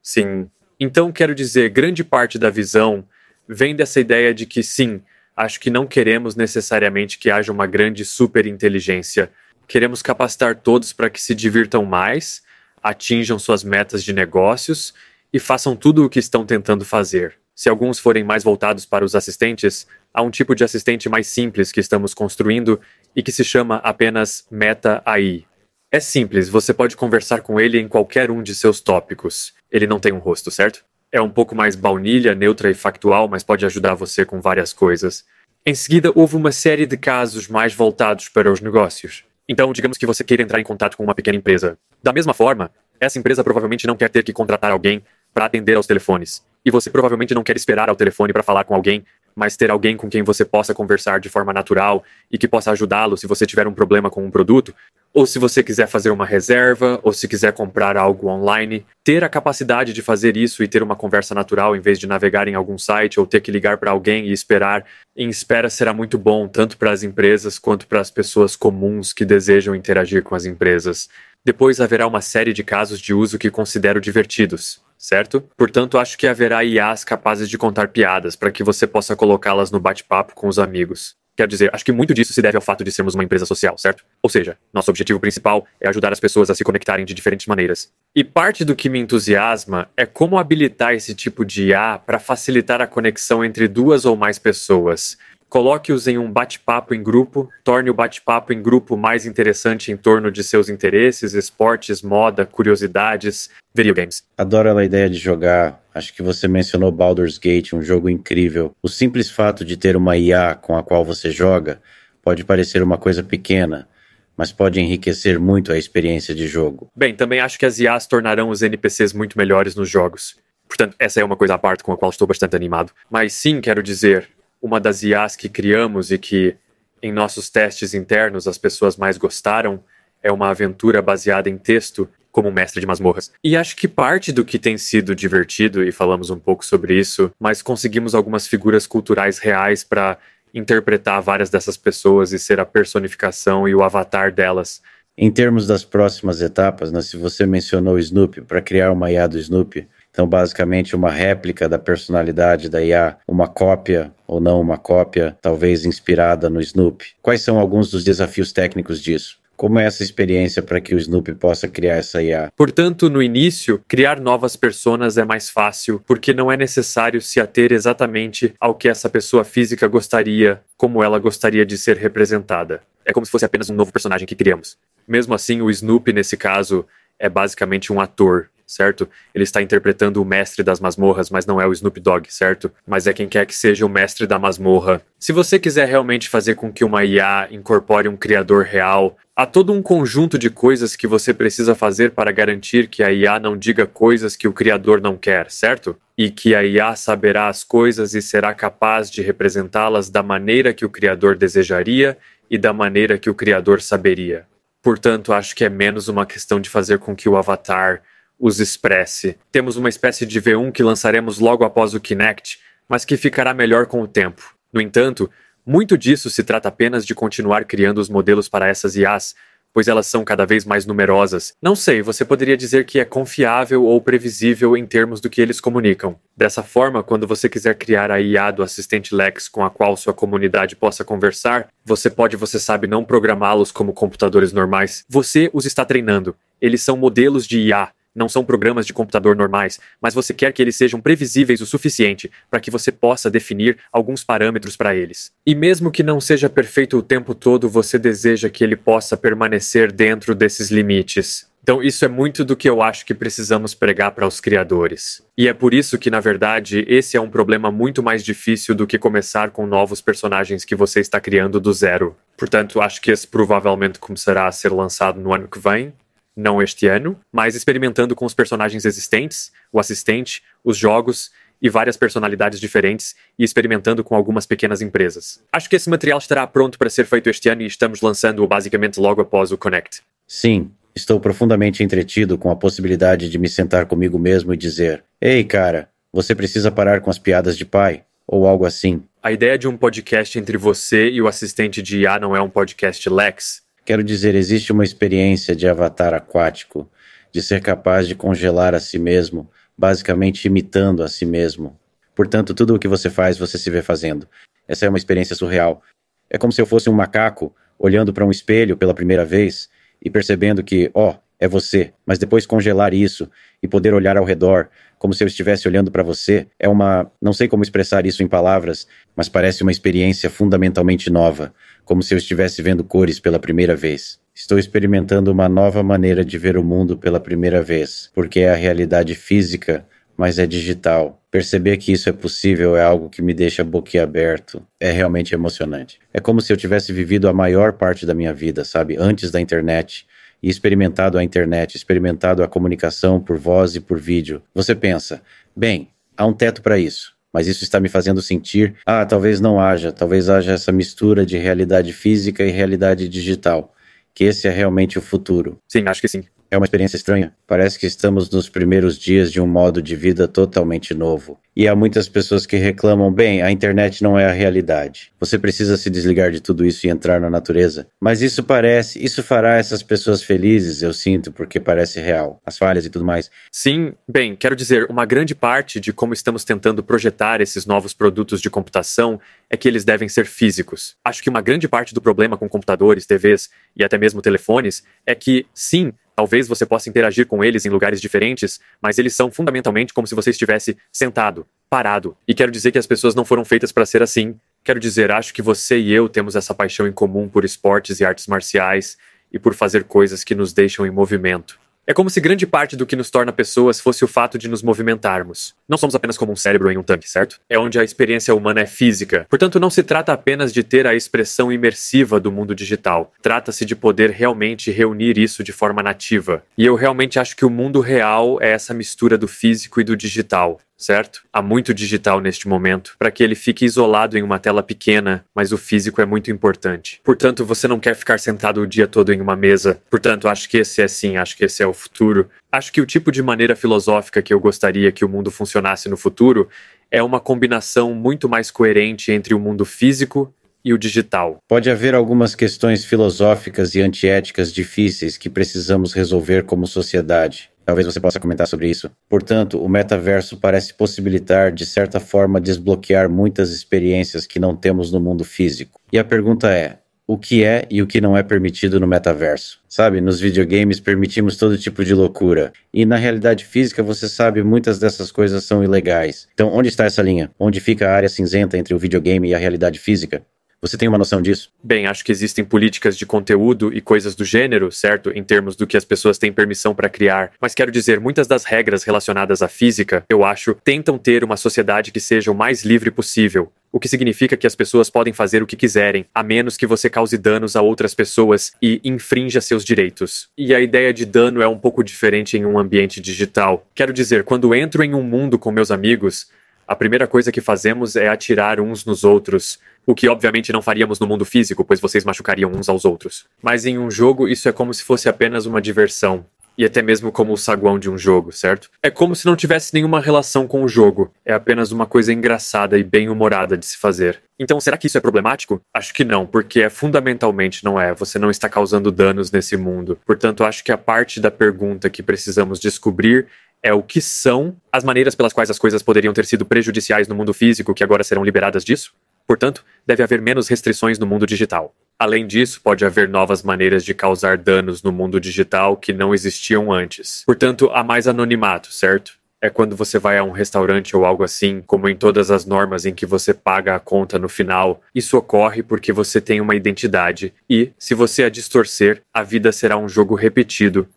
Sim. Então, quero dizer, grande parte da visão vem dessa ideia de que, sim, acho que não queremos necessariamente que haja uma grande superinteligência. Queremos capacitar todos para que se divirtam mais, atinjam suas metas de negócios e façam tudo o que estão tentando fazer. Se alguns forem mais voltados para os assistentes, há um tipo de assistente mais simples que estamos construindo e que se chama apenas Meta AI. É simples, você pode conversar com ele em qualquer um de seus tópicos. Ele não tem um rosto, certo? É um pouco mais baunilha, neutra e factual, mas pode ajudar você com várias coisas. Em seguida, houve uma série de casos mais voltados para os negócios. Então, digamos que você queira entrar em contato com uma pequena empresa. Da mesma forma, essa empresa provavelmente não quer ter que contratar alguém para atender aos telefones. E você provavelmente não quer esperar ao telefone para falar com alguém, mas ter alguém com quem você possa conversar de forma natural e que possa ajudá-lo se você tiver um problema com um produto, ou se você quiser fazer uma reserva, ou se quiser comprar algo online, ter a capacidade de fazer isso e ter uma conversa natural em vez de navegar em algum site ou ter que ligar para alguém e esperar, em espera será muito bom tanto para as empresas quanto para as pessoas comuns que desejam interagir com as empresas. Depois haverá uma série de casos de uso que considero divertidos, certo? Portanto, acho que haverá IAs capazes de contar piadas para que você possa colocá-las no bate-papo com os amigos. Quer dizer, acho que muito disso se deve ao fato de sermos uma empresa social, certo? Ou seja, nosso objetivo principal é ajudar as pessoas a se conectarem de diferentes maneiras. E parte do que me entusiasma é como habilitar esse tipo de IA para facilitar a conexão entre duas ou mais pessoas. Coloque-os em um bate-papo em grupo, torne o bate-papo em grupo mais interessante em torno de seus interesses, esportes, moda, curiosidades, videogames. Adoro a ideia de jogar. Acho que você mencionou Baldur's Gate, um jogo incrível. O simples fato de ter uma IA com a qual você joga pode parecer uma coisa pequena, mas pode enriquecer muito a experiência de jogo. Bem, também acho que as IAs tornarão os NPCs muito melhores nos jogos. Portanto, essa é uma coisa à parte com a qual estou bastante animado. Mas sim, quero dizer, uma das IAs que criamos e que em nossos testes internos as pessoas mais gostaram é uma aventura baseada em texto como mestre de masmorras. E acho que parte do que tem sido divertido, e falamos um pouco sobre isso, mas conseguimos algumas figuras culturais reais para interpretar várias dessas pessoas e ser a personificação e o avatar delas. Em termos das próximas etapas, né, se você mencionou o Snoopy, para criar uma IA do Snoopy, então basicamente uma réplica da personalidade da IA, uma cópia ou não uma cópia, talvez inspirada no Snoopy. Quais são alguns dos desafios técnicos disso? Como é essa experiência para que o Snoopy possa criar essa IA? Portanto, no início, criar novas personas é mais fácil, porque não é necessário se ater exatamente ao que essa pessoa física gostaria, como ela gostaria de ser representada. É como se fosse apenas um novo personagem que criamos. Mesmo assim, o Snoopy, nesse caso, é basicamente um ator certo? Ele está interpretando o mestre das masmorras, mas não é o Snoop Dogg, certo? Mas é quem quer que seja o mestre da masmorra. Se você quiser realmente fazer com que uma IA incorpore um criador real, há todo um conjunto de coisas que você precisa fazer para garantir que a IA não diga coisas que o criador não quer, certo? E que a IA saberá as coisas e será capaz de representá-las da maneira que o criador desejaria e da maneira que o criador saberia. Portanto, acho que é menos uma questão de fazer com que o avatar os expresse. Temos uma espécie de V1 que lançaremos logo após o Kinect, mas que ficará melhor com o tempo. No entanto, muito disso se trata apenas de continuar criando os modelos para essas IAs, pois elas são cada vez mais numerosas. Não sei, você poderia dizer que é confiável ou previsível em termos do que eles comunicam. Dessa forma, quando você quiser criar a IA do assistente Lex com a qual sua comunidade possa conversar, você pode, você sabe, não programá-los como computadores normais. Você os está treinando. Eles são modelos de IA não são programas de computador normais, mas você quer que eles sejam previsíveis o suficiente para que você possa definir alguns parâmetros para eles. E mesmo que não seja perfeito o tempo todo, você deseja que ele possa permanecer dentro desses limites. Então, isso é muito do que eu acho que precisamos pregar para os criadores. E é por isso que, na verdade, esse é um problema muito mais difícil do que começar com novos personagens que você está criando do zero. Portanto, acho que esse provavelmente começará a ser lançado no ano que vem, não este ano, mas experimentando com os personagens existentes, o assistente, os jogos e várias personalidades diferentes e experimentando com algumas pequenas empresas. Acho que esse material estará pronto para ser feito este ano e estamos lançando-o basicamente logo após o Connect. Sim, estou profundamente entretido com a possibilidade de me sentar comigo mesmo e dizer: Ei, cara, você precisa parar com as piadas de pai. Ou algo assim. A ideia de um podcast entre você e o assistente de IA não é um podcast Lex, Quero dizer, existe uma experiência de avatar aquático, de ser capaz de congelar a si mesmo, basicamente imitando a si mesmo. Portanto, tudo o que você faz, você se vê fazendo. Essa é uma experiência surreal. É como se eu fosse um macaco olhando para um espelho pela primeira vez e percebendo que, ó, oh, é você, mas depois congelar isso e poder olhar ao redor como se eu estivesse olhando para você, é uma, não sei como expressar isso em palavras, mas parece uma experiência fundamentalmente nova, como se eu estivesse vendo cores pela primeira vez. Estou experimentando uma nova maneira de ver o mundo pela primeira vez, porque é a realidade física, mas é digital. Perceber que isso é possível é algo que me deixa boquiaberto. É realmente emocionante. É como se eu tivesse vivido a maior parte da minha vida, sabe, antes da internet e experimentado a internet, experimentado a comunicação por voz e por vídeo, você pensa: bem, há um teto para isso. Mas isso está me fazendo sentir, ah, talvez não haja, talvez haja essa mistura de realidade física e realidade digital, que esse é realmente o futuro. Sim, acho que sim. É uma experiência estranha. Parece que estamos nos primeiros dias de um modo de vida totalmente novo. E há muitas pessoas que reclamam: bem, a internet não é a realidade. Você precisa se desligar de tudo isso e entrar na natureza. Mas isso parece, isso fará essas pessoas felizes, eu sinto, porque parece real. As falhas e tudo mais. Sim, bem, quero dizer, uma grande parte de como estamos tentando projetar esses novos produtos de computação é que eles devem ser físicos. Acho que uma grande parte do problema com computadores, TVs e até mesmo telefones é que, sim, Talvez você possa interagir com eles em lugares diferentes, mas eles são fundamentalmente como se você estivesse sentado, parado. E quero dizer que as pessoas não foram feitas para ser assim. Quero dizer, acho que você e eu temos essa paixão em comum por esportes e artes marciais e por fazer coisas que nos deixam em movimento. É como se grande parte do que nos torna pessoas fosse o fato de nos movimentarmos. Não somos apenas como um cérebro em um tanque, certo? É onde a experiência humana é física. Portanto, não se trata apenas de ter a expressão imersiva do mundo digital. Trata-se de poder realmente reunir isso de forma nativa. E eu realmente acho que o mundo real é essa mistura do físico e do digital certo? Há muito digital neste momento, para que ele fique isolado em uma tela pequena, mas o físico é muito importante. Portanto, você não quer ficar sentado o dia todo em uma mesa. Portanto, acho que esse é sim, acho que esse é o futuro. Acho que o tipo de maneira filosófica que eu gostaria que o mundo funcionasse no futuro é uma combinação muito mais coerente entre o mundo físico e o digital. Pode haver algumas questões filosóficas e antiéticas difíceis que precisamos resolver como sociedade. Talvez você possa comentar sobre isso. Portanto, o metaverso parece possibilitar, de certa forma, desbloquear muitas experiências que não temos no mundo físico. E a pergunta é: o que é e o que não é permitido no metaverso. Sabe, nos videogames permitimos todo tipo de loucura. E na realidade física, você sabe, muitas dessas coisas são ilegais. Então, onde está essa linha? Onde fica a área cinzenta entre o videogame e a realidade física? Você tem uma noção disso? Bem, acho que existem políticas de conteúdo e coisas do gênero, certo? Em termos do que as pessoas têm permissão para criar. Mas quero dizer, muitas das regras relacionadas à física, eu acho, tentam ter uma sociedade que seja o mais livre possível. O que significa que as pessoas podem fazer o que quiserem, a menos que você cause danos a outras pessoas e infrinja seus direitos. E a ideia de dano é um pouco diferente em um ambiente digital. Quero dizer, quando entro em um mundo com meus amigos, a primeira coisa que fazemos é atirar uns nos outros, o que obviamente não faríamos no mundo físico, pois vocês machucariam uns aos outros. Mas em um jogo, isso é como se fosse apenas uma diversão. E até mesmo como o saguão de um jogo, certo? É como se não tivesse nenhuma relação com o jogo. É apenas uma coisa engraçada e bem humorada de se fazer. Então, será que isso é problemático? Acho que não, porque é fundamentalmente não é. Você não está causando danos nesse mundo. Portanto, acho que a parte da pergunta que precisamos descobrir é o que são as maneiras pelas quais as coisas poderiam ter sido prejudiciais no mundo físico que agora serão liberadas disso. Portanto, deve haver menos restrições no mundo digital. Além disso, pode haver novas maneiras de causar danos no mundo digital que não existiam antes. Portanto, há mais anonimato, certo? É quando você vai a um restaurante ou algo assim, como em todas as normas em que você paga a conta no final. Isso ocorre porque você tem uma identidade e, se você a distorcer, a vida será um jogo repetido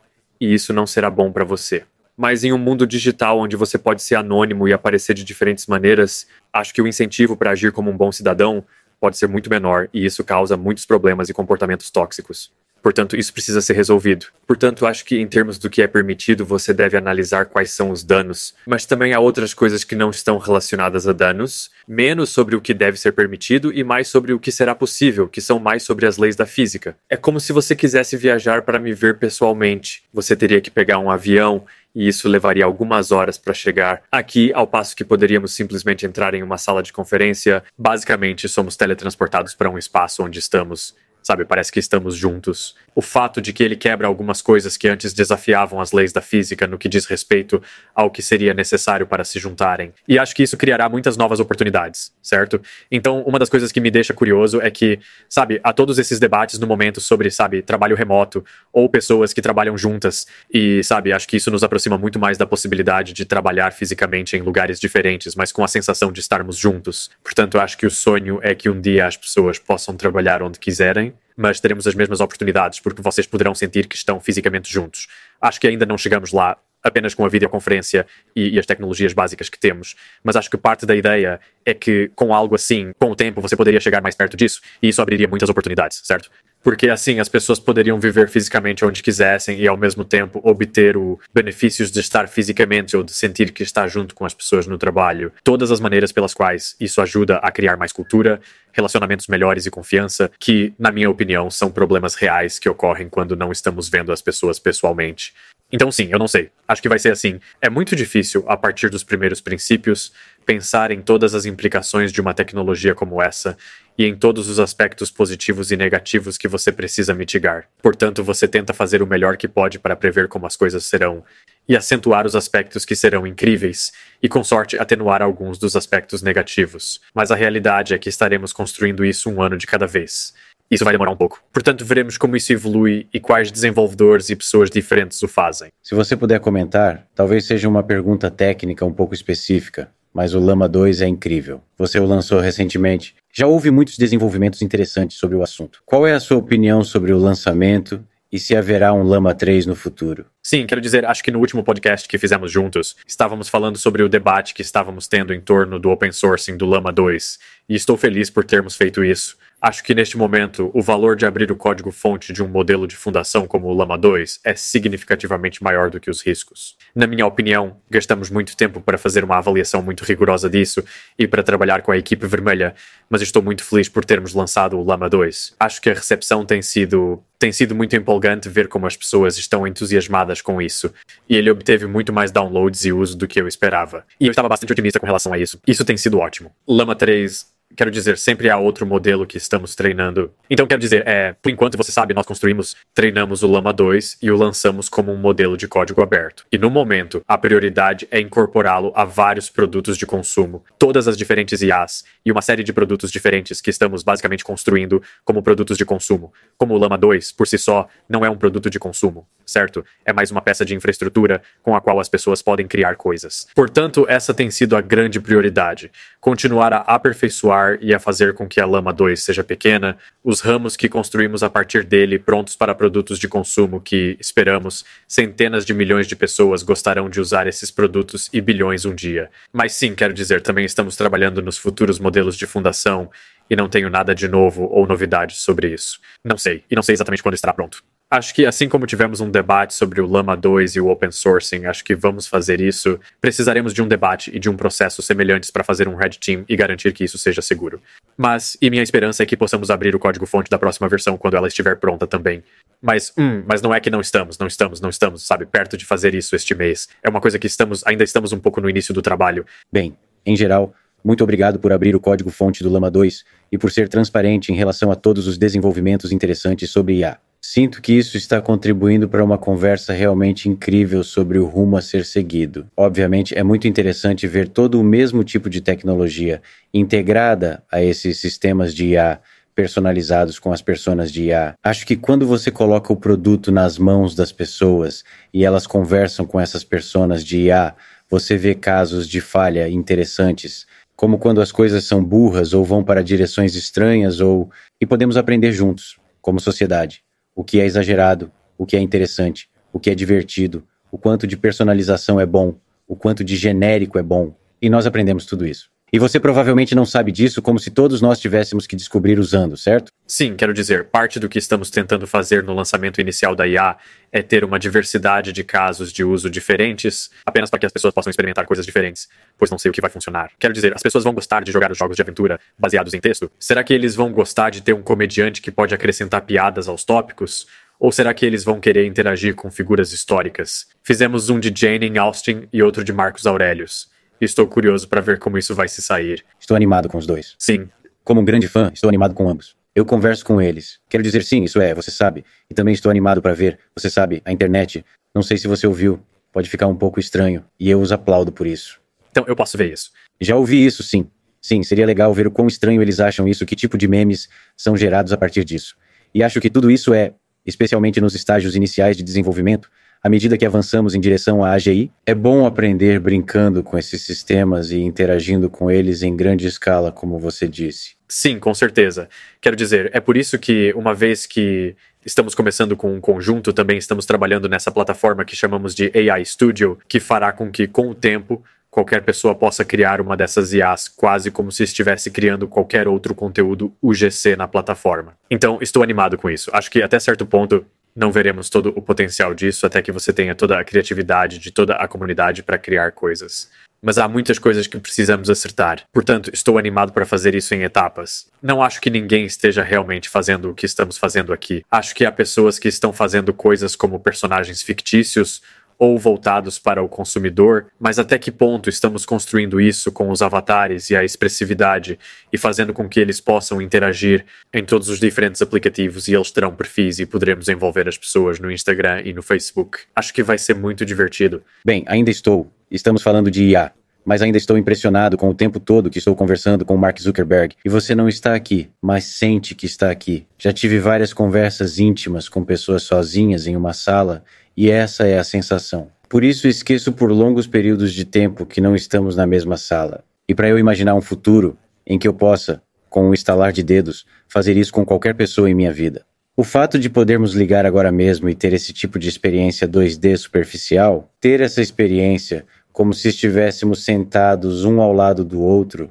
e isso não será bom para você. Mas em um mundo digital onde você pode ser anônimo e aparecer de diferentes maneiras, acho que o incentivo para agir como um bom cidadão pode ser muito menor e isso causa muitos problemas e comportamentos tóxicos. Portanto, isso precisa ser resolvido. Portanto, acho que em termos do que é permitido, você deve analisar quais são os danos. Mas também há outras coisas que não estão relacionadas a danos, menos sobre o que deve ser permitido e mais sobre o que será possível, que são mais sobre as leis da física. É como se você quisesse viajar para me ver pessoalmente. Você teria que pegar um avião e isso levaria algumas horas para chegar aqui, ao passo que poderíamos simplesmente entrar em uma sala de conferência. Basicamente, somos teletransportados para um espaço onde estamos sabe? Parece que estamos juntos. O fato de que ele quebra algumas coisas que antes desafiavam as leis da física no que diz respeito ao que seria necessário para se juntarem. E acho que isso criará muitas novas oportunidades, certo? Então, uma das coisas que me deixa curioso é que, sabe, há todos esses debates no momento sobre, sabe, trabalho remoto ou pessoas que trabalham juntas. E, sabe, acho que isso nos aproxima muito mais da possibilidade de trabalhar fisicamente em lugares diferentes, mas com a sensação de estarmos juntos. Portanto, acho que o sonho é que um dia as pessoas possam trabalhar onde quiserem mas teremos as mesmas oportunidades, porque vocês poderão sentir que estão fisicamente juntos. Acho que ainda não chegamos lá apenas com a videoconferência e, e, as tecnologias básicas que temos, mas acho que parte da ideia é que com algo assim, com o tempo, você poderia chegar mais perto disso e isso abriria muitas oportunidades, certo? Porque assim as pessoas poderiam viver fisicamente onde quisessem e ao mesmo tempo obter os benefícios de estar fisicamente ou de sentir que está junto com as pessoas no trabalho. Todas as maneiras pelas quais isso ajuda a criar mais cultura, relacionamentos melhores e confiança, que, na minha opinião, são problemas reais que ocorrem quando não estamos vendo as pessoas pessoalmente. Então, sim, eu não sei. Acho que vai ser assim. É muito difícil, a partir dos primeiros princípios, pensar em todas as implicações de uma tecnologia como essa e em todos os aspectos positivos e negativos que você precisa mitigar. Portanto, você tenta fazer o melhor que pode para prever como as coisas serão e acentuar os aspectos que serão incríveis e, com sorte, atenuar alguns dos aspectos negativos. Mas a realidade é que estaremos construindo isso um ano de cada vez. Isso vai demorar um pouco. Portanto, veremos como isso evolui e quais desenvolvedores e pessoas diferentes o fazem. Se você puder comentar, talvez seja uma pergunta técnica um pouco específica, mas o Lama 2 é incrível. Você o lançou recentemente. Já houve muitos desenvolvimentos interessantes sobre o assunto. Qual é a sua opinião sobre o lançamento e se haverá um Lama 3 no futuro. Sim, quero dizer, acho que no último podcast que fizemos juntos, estávamos falando sobre o debate que estávamos tendo em torno do open sourcing do Lama 2, e estou feliz por termos feito isso. Acho que neste momento o valor de abrir o código-fonte de um modelo de fundação como o Lama 2 é significativamente maior do que os riscos. Na minha opinião, gastamos muito tempo para fazer uma avaliação muito rigorosa disso e para trabalhar com a equipe vermelha, mas estou muito feliz por termos lançado o Lama 2. Acho que a recepção tem sido tem sido muito empolgante ver como as pessoas estão entusiasmadas com isso. E ele obteve muito mais downloads e uso do que eu esperava. E eu estava bastante otimista com relação a isso. Isso tem sido ótimo. Lama 3 quero dizer, sempre há outro modelo que estamos treinando. Então, quero dizer, é, por enquanto, você sabe, nós construímos, treinamos o Lama 2 e o lançamos como um modelo de código aberto. E no momento, a prioridade é incorporá-lo a vários produtos de consumo, todas as diferentes IAs e uma série de produtos diferentes que estamos basicamente construindo como produtos de consumo. Como o Lama 2, por si só, não é um produto de consumo, certo? É mais uma peça de infraestrutura com a qual as pessoas podem criar coisas. Portanto, essa tem sido a grande prioridade: continuar a aperfeiçoar e a fazer com que a Lama 2 seja pequena, os ramos que construímos a partir dele prontos para produtos de consumo que, esperamos, centenas de milhões de pessoas gostarão de usar esses produtos e bilhões um dia. Mas sim, quero dizer, também estamos trabalhando nos futuros modelos de fundação e não tenho nada de novo ou novidade sobre isso. Não sei, e não sei exatamente quando estará pronto. Acho que assim como tivemos um debate sobre o Lama 2 e o open sourcing, acho que vamos fazer isso. Precisaremos de um debate e de um processo semelhantes para fazer um red team e garantir que isso seja seguro. Mas, e minha esperança é que possamos abrir o código-fonte da próxima versão quando ela estiver pronta também. Mas, hum, mas não é que não estamos, não estamos, não estamos, sabe, perto de fazer isso este mês. É uma coisa que estamos, ainda estamos um pouco no início do trabalho. Bem, em geral, muito obrigado por abrir o código-fonte do Lama 2 e por ser transparente em relação a todos os desenvolvimentos interessantes sobre IA. Sinto que isso está contribuindo para uma conversa realmente incrível sobre o rumo a ser seguido. Obviamente, é muito interessante ver todo o mesmo tipo de tecnologia integrada a esses sistemas de IA personalizados com as personas de IA. Acho que quando você coloca o produto nas mãos das pessoas e elas conversam com essas personas de IA, você vê casos de falha interessantes, como quando as coisas são burras ou vão para direções estranhas ou e podemos aprender juntos, como sociedade o que é exagerado, o que é interessante, o que é divertido, o quanto de personalização é bom, o quanto de genérico é bom. E nós aprendemos tudo isso. E você provavelmente não sabe disso como se todos nós tivéssemos que descobrir usando, certo? Sim, quero dizer, parte do que estamos tentando fazer no lançamento inicial da IA é ter uma diversidade de casos de uso diferentes, apenas para que as pessoas possam experimentar coisas diferentes, pois não sei o que vai funcionar. Quero dizer, as pessoas vão gostar de jogar os jogos de aventura baseados em texto? Será que eles vão gostar de ter um comediante que pode acrescentar piadas aos tópicos? Ou será que eles vão querer interagir com figuras históricas? Fizemos um de Jane Austen e outro de Marcos Aurelius. Estou curioso para ver como isso vai se sair. Estou animado com os dois. Sim. Como um grande fã, estou animado com ambos. Eu converso com eles. Quero dizer sim, isso é, você sabe. E também estou animado para ver, você sabe, a internet. Não sei se você ouviu, pode ficar um pouco estranho. E eu os aplaudo por isso. Então eu posso ver isso. Já ouvi isso, sim. Sim, seria legal ver o quão estranho eles acham isso, que tipo de memes são gerados a partir disso. E acho que tudo isso é, especialmente nos estágios iniciais de desenvolvimento, à medida que avançamos em direção à AGI, é bom aprender brincando com esses sistemas e interagindo com eles em grande escala, como você disse. Sim, com certeza. Quero dizer, é por isso que, uma vez que estamos começando com um conjunto, também estamos trabalhando nessa plataforma que chamamos de AI Studio, que fará com que, com o tempo, qualquer pessoa possa criar uma dessas IAs quase como se estivesse criando qualquer outro conteúdo UGC na plataforma. Então, estou animado com isso. Acho que até certo ponto não veremos todo o potencial disso até que você tenha toda a criatividade de toda a comunidade para criar coisas. Mas há muitas coisas que precisamos acertar. Portanto, estou animado para fazer isso em etapas. Não acho que ninguém esteja realmente fazendo o que estamos fazendo aqui. Acho que há pessoas que estão fazendo coisas como personagens fictícios ou voltados para o consumidor, mas até que ponto estamos construindo isso com os avatares e a expressividade e fazendo com que eles possam interagir em todos os diferentes aplicativos e eles terão perfis e poderemos envolver as pessoas no Instagram e no Facebook. Acho que vai ser muito divertido. Bem, ainda estou. Estamos falando de IA. Mas ainda estou impressionado com o tempo todo que estou conversando com o Mark Zuckerberg. E você não está aqui, mas sente que está aqui. Já tive várias conversas íntimas com pessoas sozinhas em uma sala e essa é a sensação. Por isso esqueço por longos períodos de tempo que não estamos na mesma sala. E para eu imaginar um futuro em que eu possa, com um estalar de dedos, fazer isso com qualquer pessoa em minha vida. O fato de podermos ligar agora mesmo e ter esse tipo de experiência 2D superficial, ter essa experiência como se estivéssemos sentados um ao lado do outro,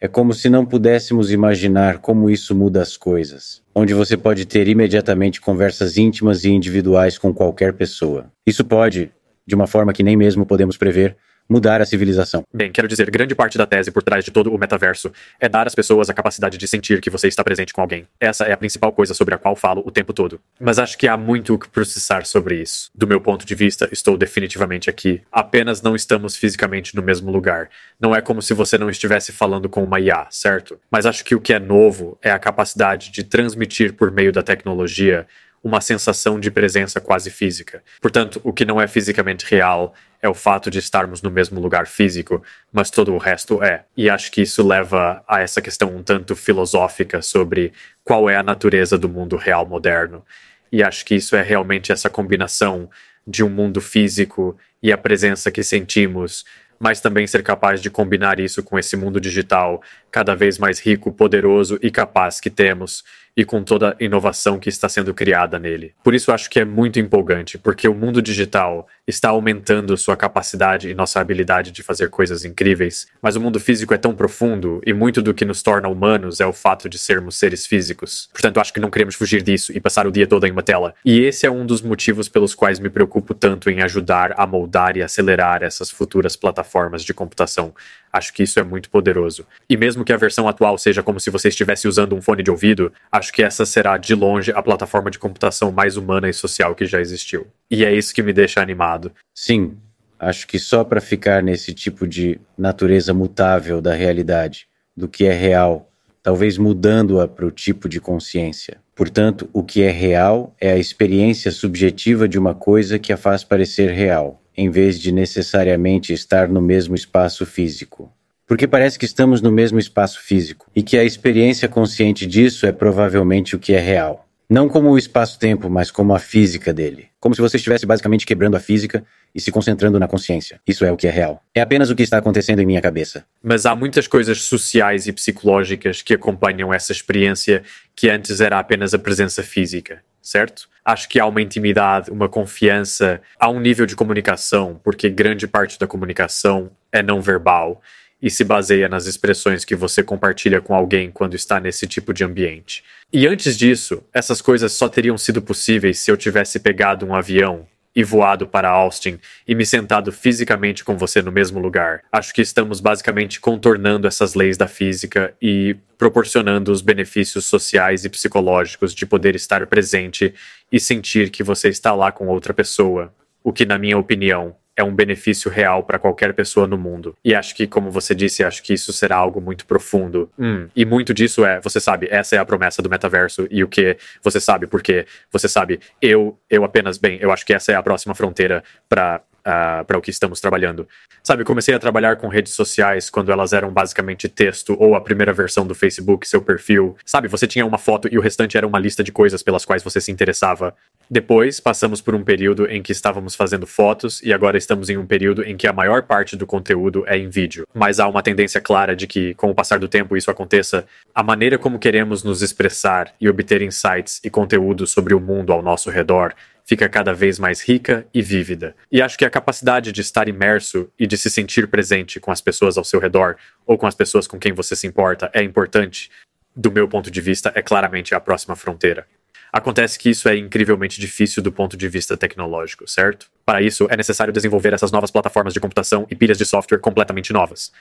é como se não pudéssemos imaginar como isso muda as coisas, onde você pode ter imediatamente conversas íntimas e individuais com qualquer pessoa. Isso pode, de uma forma que nem mesmo podemos prever, mudar a civilização. Bem, quero dizer, grande parte da tese por trás de todo o metaverso é dar às pessoas a capacidade de sentir que você está presente com alguém. Essa é a principal coisa sobre a qual falo o tempo todo. Mas acho que há muito o que processar sobre isso. Do meu ponto de vista, estou definitivamente aqui. Apenas não estamos fisicamente no mesmo lugar. Não é como se você não estivesse falando com uma IA, certo? Mas acho que o que é novo é a capacidade de transmitir por meio da tecnologia uma sensação de presença quase física. Portanto, o que não é fisicamente real é o fato de estarmos no mesmo lugar físico, mas todo o resto é. E acho que isso leva a essa questão um tanto filosófica sobre qual é a natureza do mundo real moderno. E acho que isso é realmente essa combinação de um mundo físico e a presença que sentimos, mas também ser capaz de combinar isso com esse mundo digital cada vez mais rico, poderoso e capaz que temos e com toda a inovação que está sendo criada nele. Por isso acho que é muito empolgante, porque o mundo digital está aumentando sua capacidade e nossa habilidade de fazer coisas incríveis, mas o mundo físico é tão profundo e muito do que nos torna humanos é o fato de sermos seres físicos. Portanto, acho que não queremos fugir disso e passar o dia todo em uma tela. E esse é um dos motivos pelos quais me preocupo tanto em ajudar a moldar e acelerar essas futuras plataformas de computação. Acho que isso é muito poderoso. E mesmo que a versão atual seja como se você estivesse usando um fone de ouvido, acho que essa será de longe a plataforma de computação mais humana e social que já existiu. E é isso que me deixa animado. Sim, acho que só para ficar nesse tipo de natureza mutável da realidade, do que é real, talvez mudando-a para o tipo de consciência. Portanto, o que é real é a experiência subjetiva de uma coisa que a faz parecer real em vez de necessariamente estar no mesmo espaço físico. Porque parece que estamos no mesmo espaço físico e que a experiência consciente disso é provavelmente o que é real. Não como o espaço-tempo, mas como a física dele. Como se você estivesse basicamente quebrando a física e se concentrando na consciência. Isso é o que é real. É apenas o que está acontecendo em minha cabeça. Mas há muitas coisas sociais e psicológicas que acompanham essa experiência que antes era apenas a presença física certo? Acho que há uma intimidade, uma confiança, há um nível de comunicação, porque grande parte da comunicação é não verbal e se baseia nas expressões que você compartilha com alguém quando está nesse tipo de ambiente. E antes disso, essas coisas só teriam sido possíveis se eu tivesse pegado um avião e voado para Austin e me sentado fisicamente com você no mesmo lugar. Acho que estamos basicamente contornando essas leis da física e proporcionando os benefícios sociais e psicológicos de poder estar presente e sentir que você está lá com outra pessoa. O que, na minha opinião, é um benefício real para qualquer pessoa no mundo. E acho que, como você disse, acho que isso será algo muito profundo. Hum, e muito disso é, você sabe, essa é a promessa do metaverso e o que você sabe, porque você sabe, eu, eu apenas, bem, eu acho que essa é a próxima fronteira para uh, para o que estamos trabalhando. Sabe, comecei a trabalhar com redes sociais quando elas eram basicamente texto ou a primeira versão do Facebook, seu perfil. Sabe, você tinha uma foto e o restante era uma lista de coisas pelas quais você se interessava. Depois, passamos por um período em que estávamos fazendo fotos e agora estamos em um período em que a maior parte do conteúdo é em vídeo. Mas há uma tendência clara de que, com o passar do tempo, isso aconteça. A maneira como queremos nos expressar e obter insights e conteúdo sobre o mundo ao nosso redor fica cada vez mais rica e vívida. E acho que a capacidade de estar imerso e de se sentir presente com as pessoas ao seu redor ou com as pessoas com quem você se importa é importante. Do meu ponto de vista, é claramente a próxima fronteira. Acontece que isso é incrivelmente difícil do ponto de vista tecnológico, certo? Para isso, é necessário desenvolver essas novas plataformas de computação e pilhas de software completamente novas.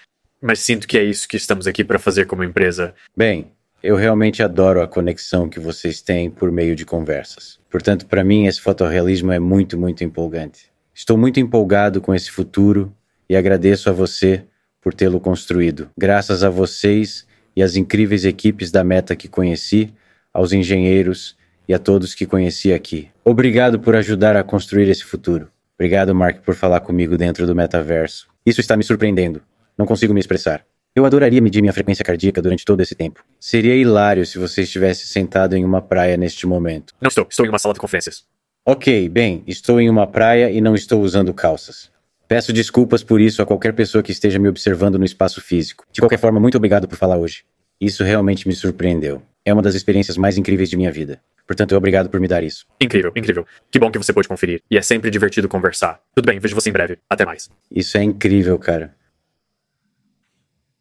Mas sinto que é isso que estamos aqui para fazer como empresa. Bem, eu realmente adoro a conexão que vocês têm por meio de conversas. Portanto, para mim, esse fotorrealismo é muito, muito empolgante. Estou muito empolgado com esse futuro e agradeço a você por tê-lo construído. Graças a vocês e às incríveis equipes da Meta que conheci, aos engenheiros e a todos que conheci aqui. Obrigado por ajudar a construir esse futuro. Obrigado, Mark, por falar comigo dentro do metaverso. Isso está me surpreendendo. Não consigo me expressar. Eu adoraria medir minha frequência cardíaca durante todo esse tempo. Seria hilário se você estivesse sentado em uma praia neste momento. Não estou, estou em uma sala de conferências. Ok, bem, estou em uma praia e não estou usando calças. Peço desculpas por isso a qualquer pessoa que esteja me observando no espaço físico. De qualquer forma, muito obrigado por falar hoje. Isso realmente me surpreendeu. É uma das experiências mais incríveis de minha vida. Portanto, obrigado por me dar isso. Incrível, incrível. Que bom que você pôde conferir. E é sempre divertido conversar. Tudo bem, vejo você em breve. Até mais. Isso é incrível, cara.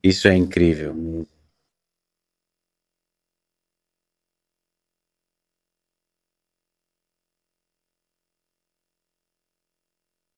Isso é incrível.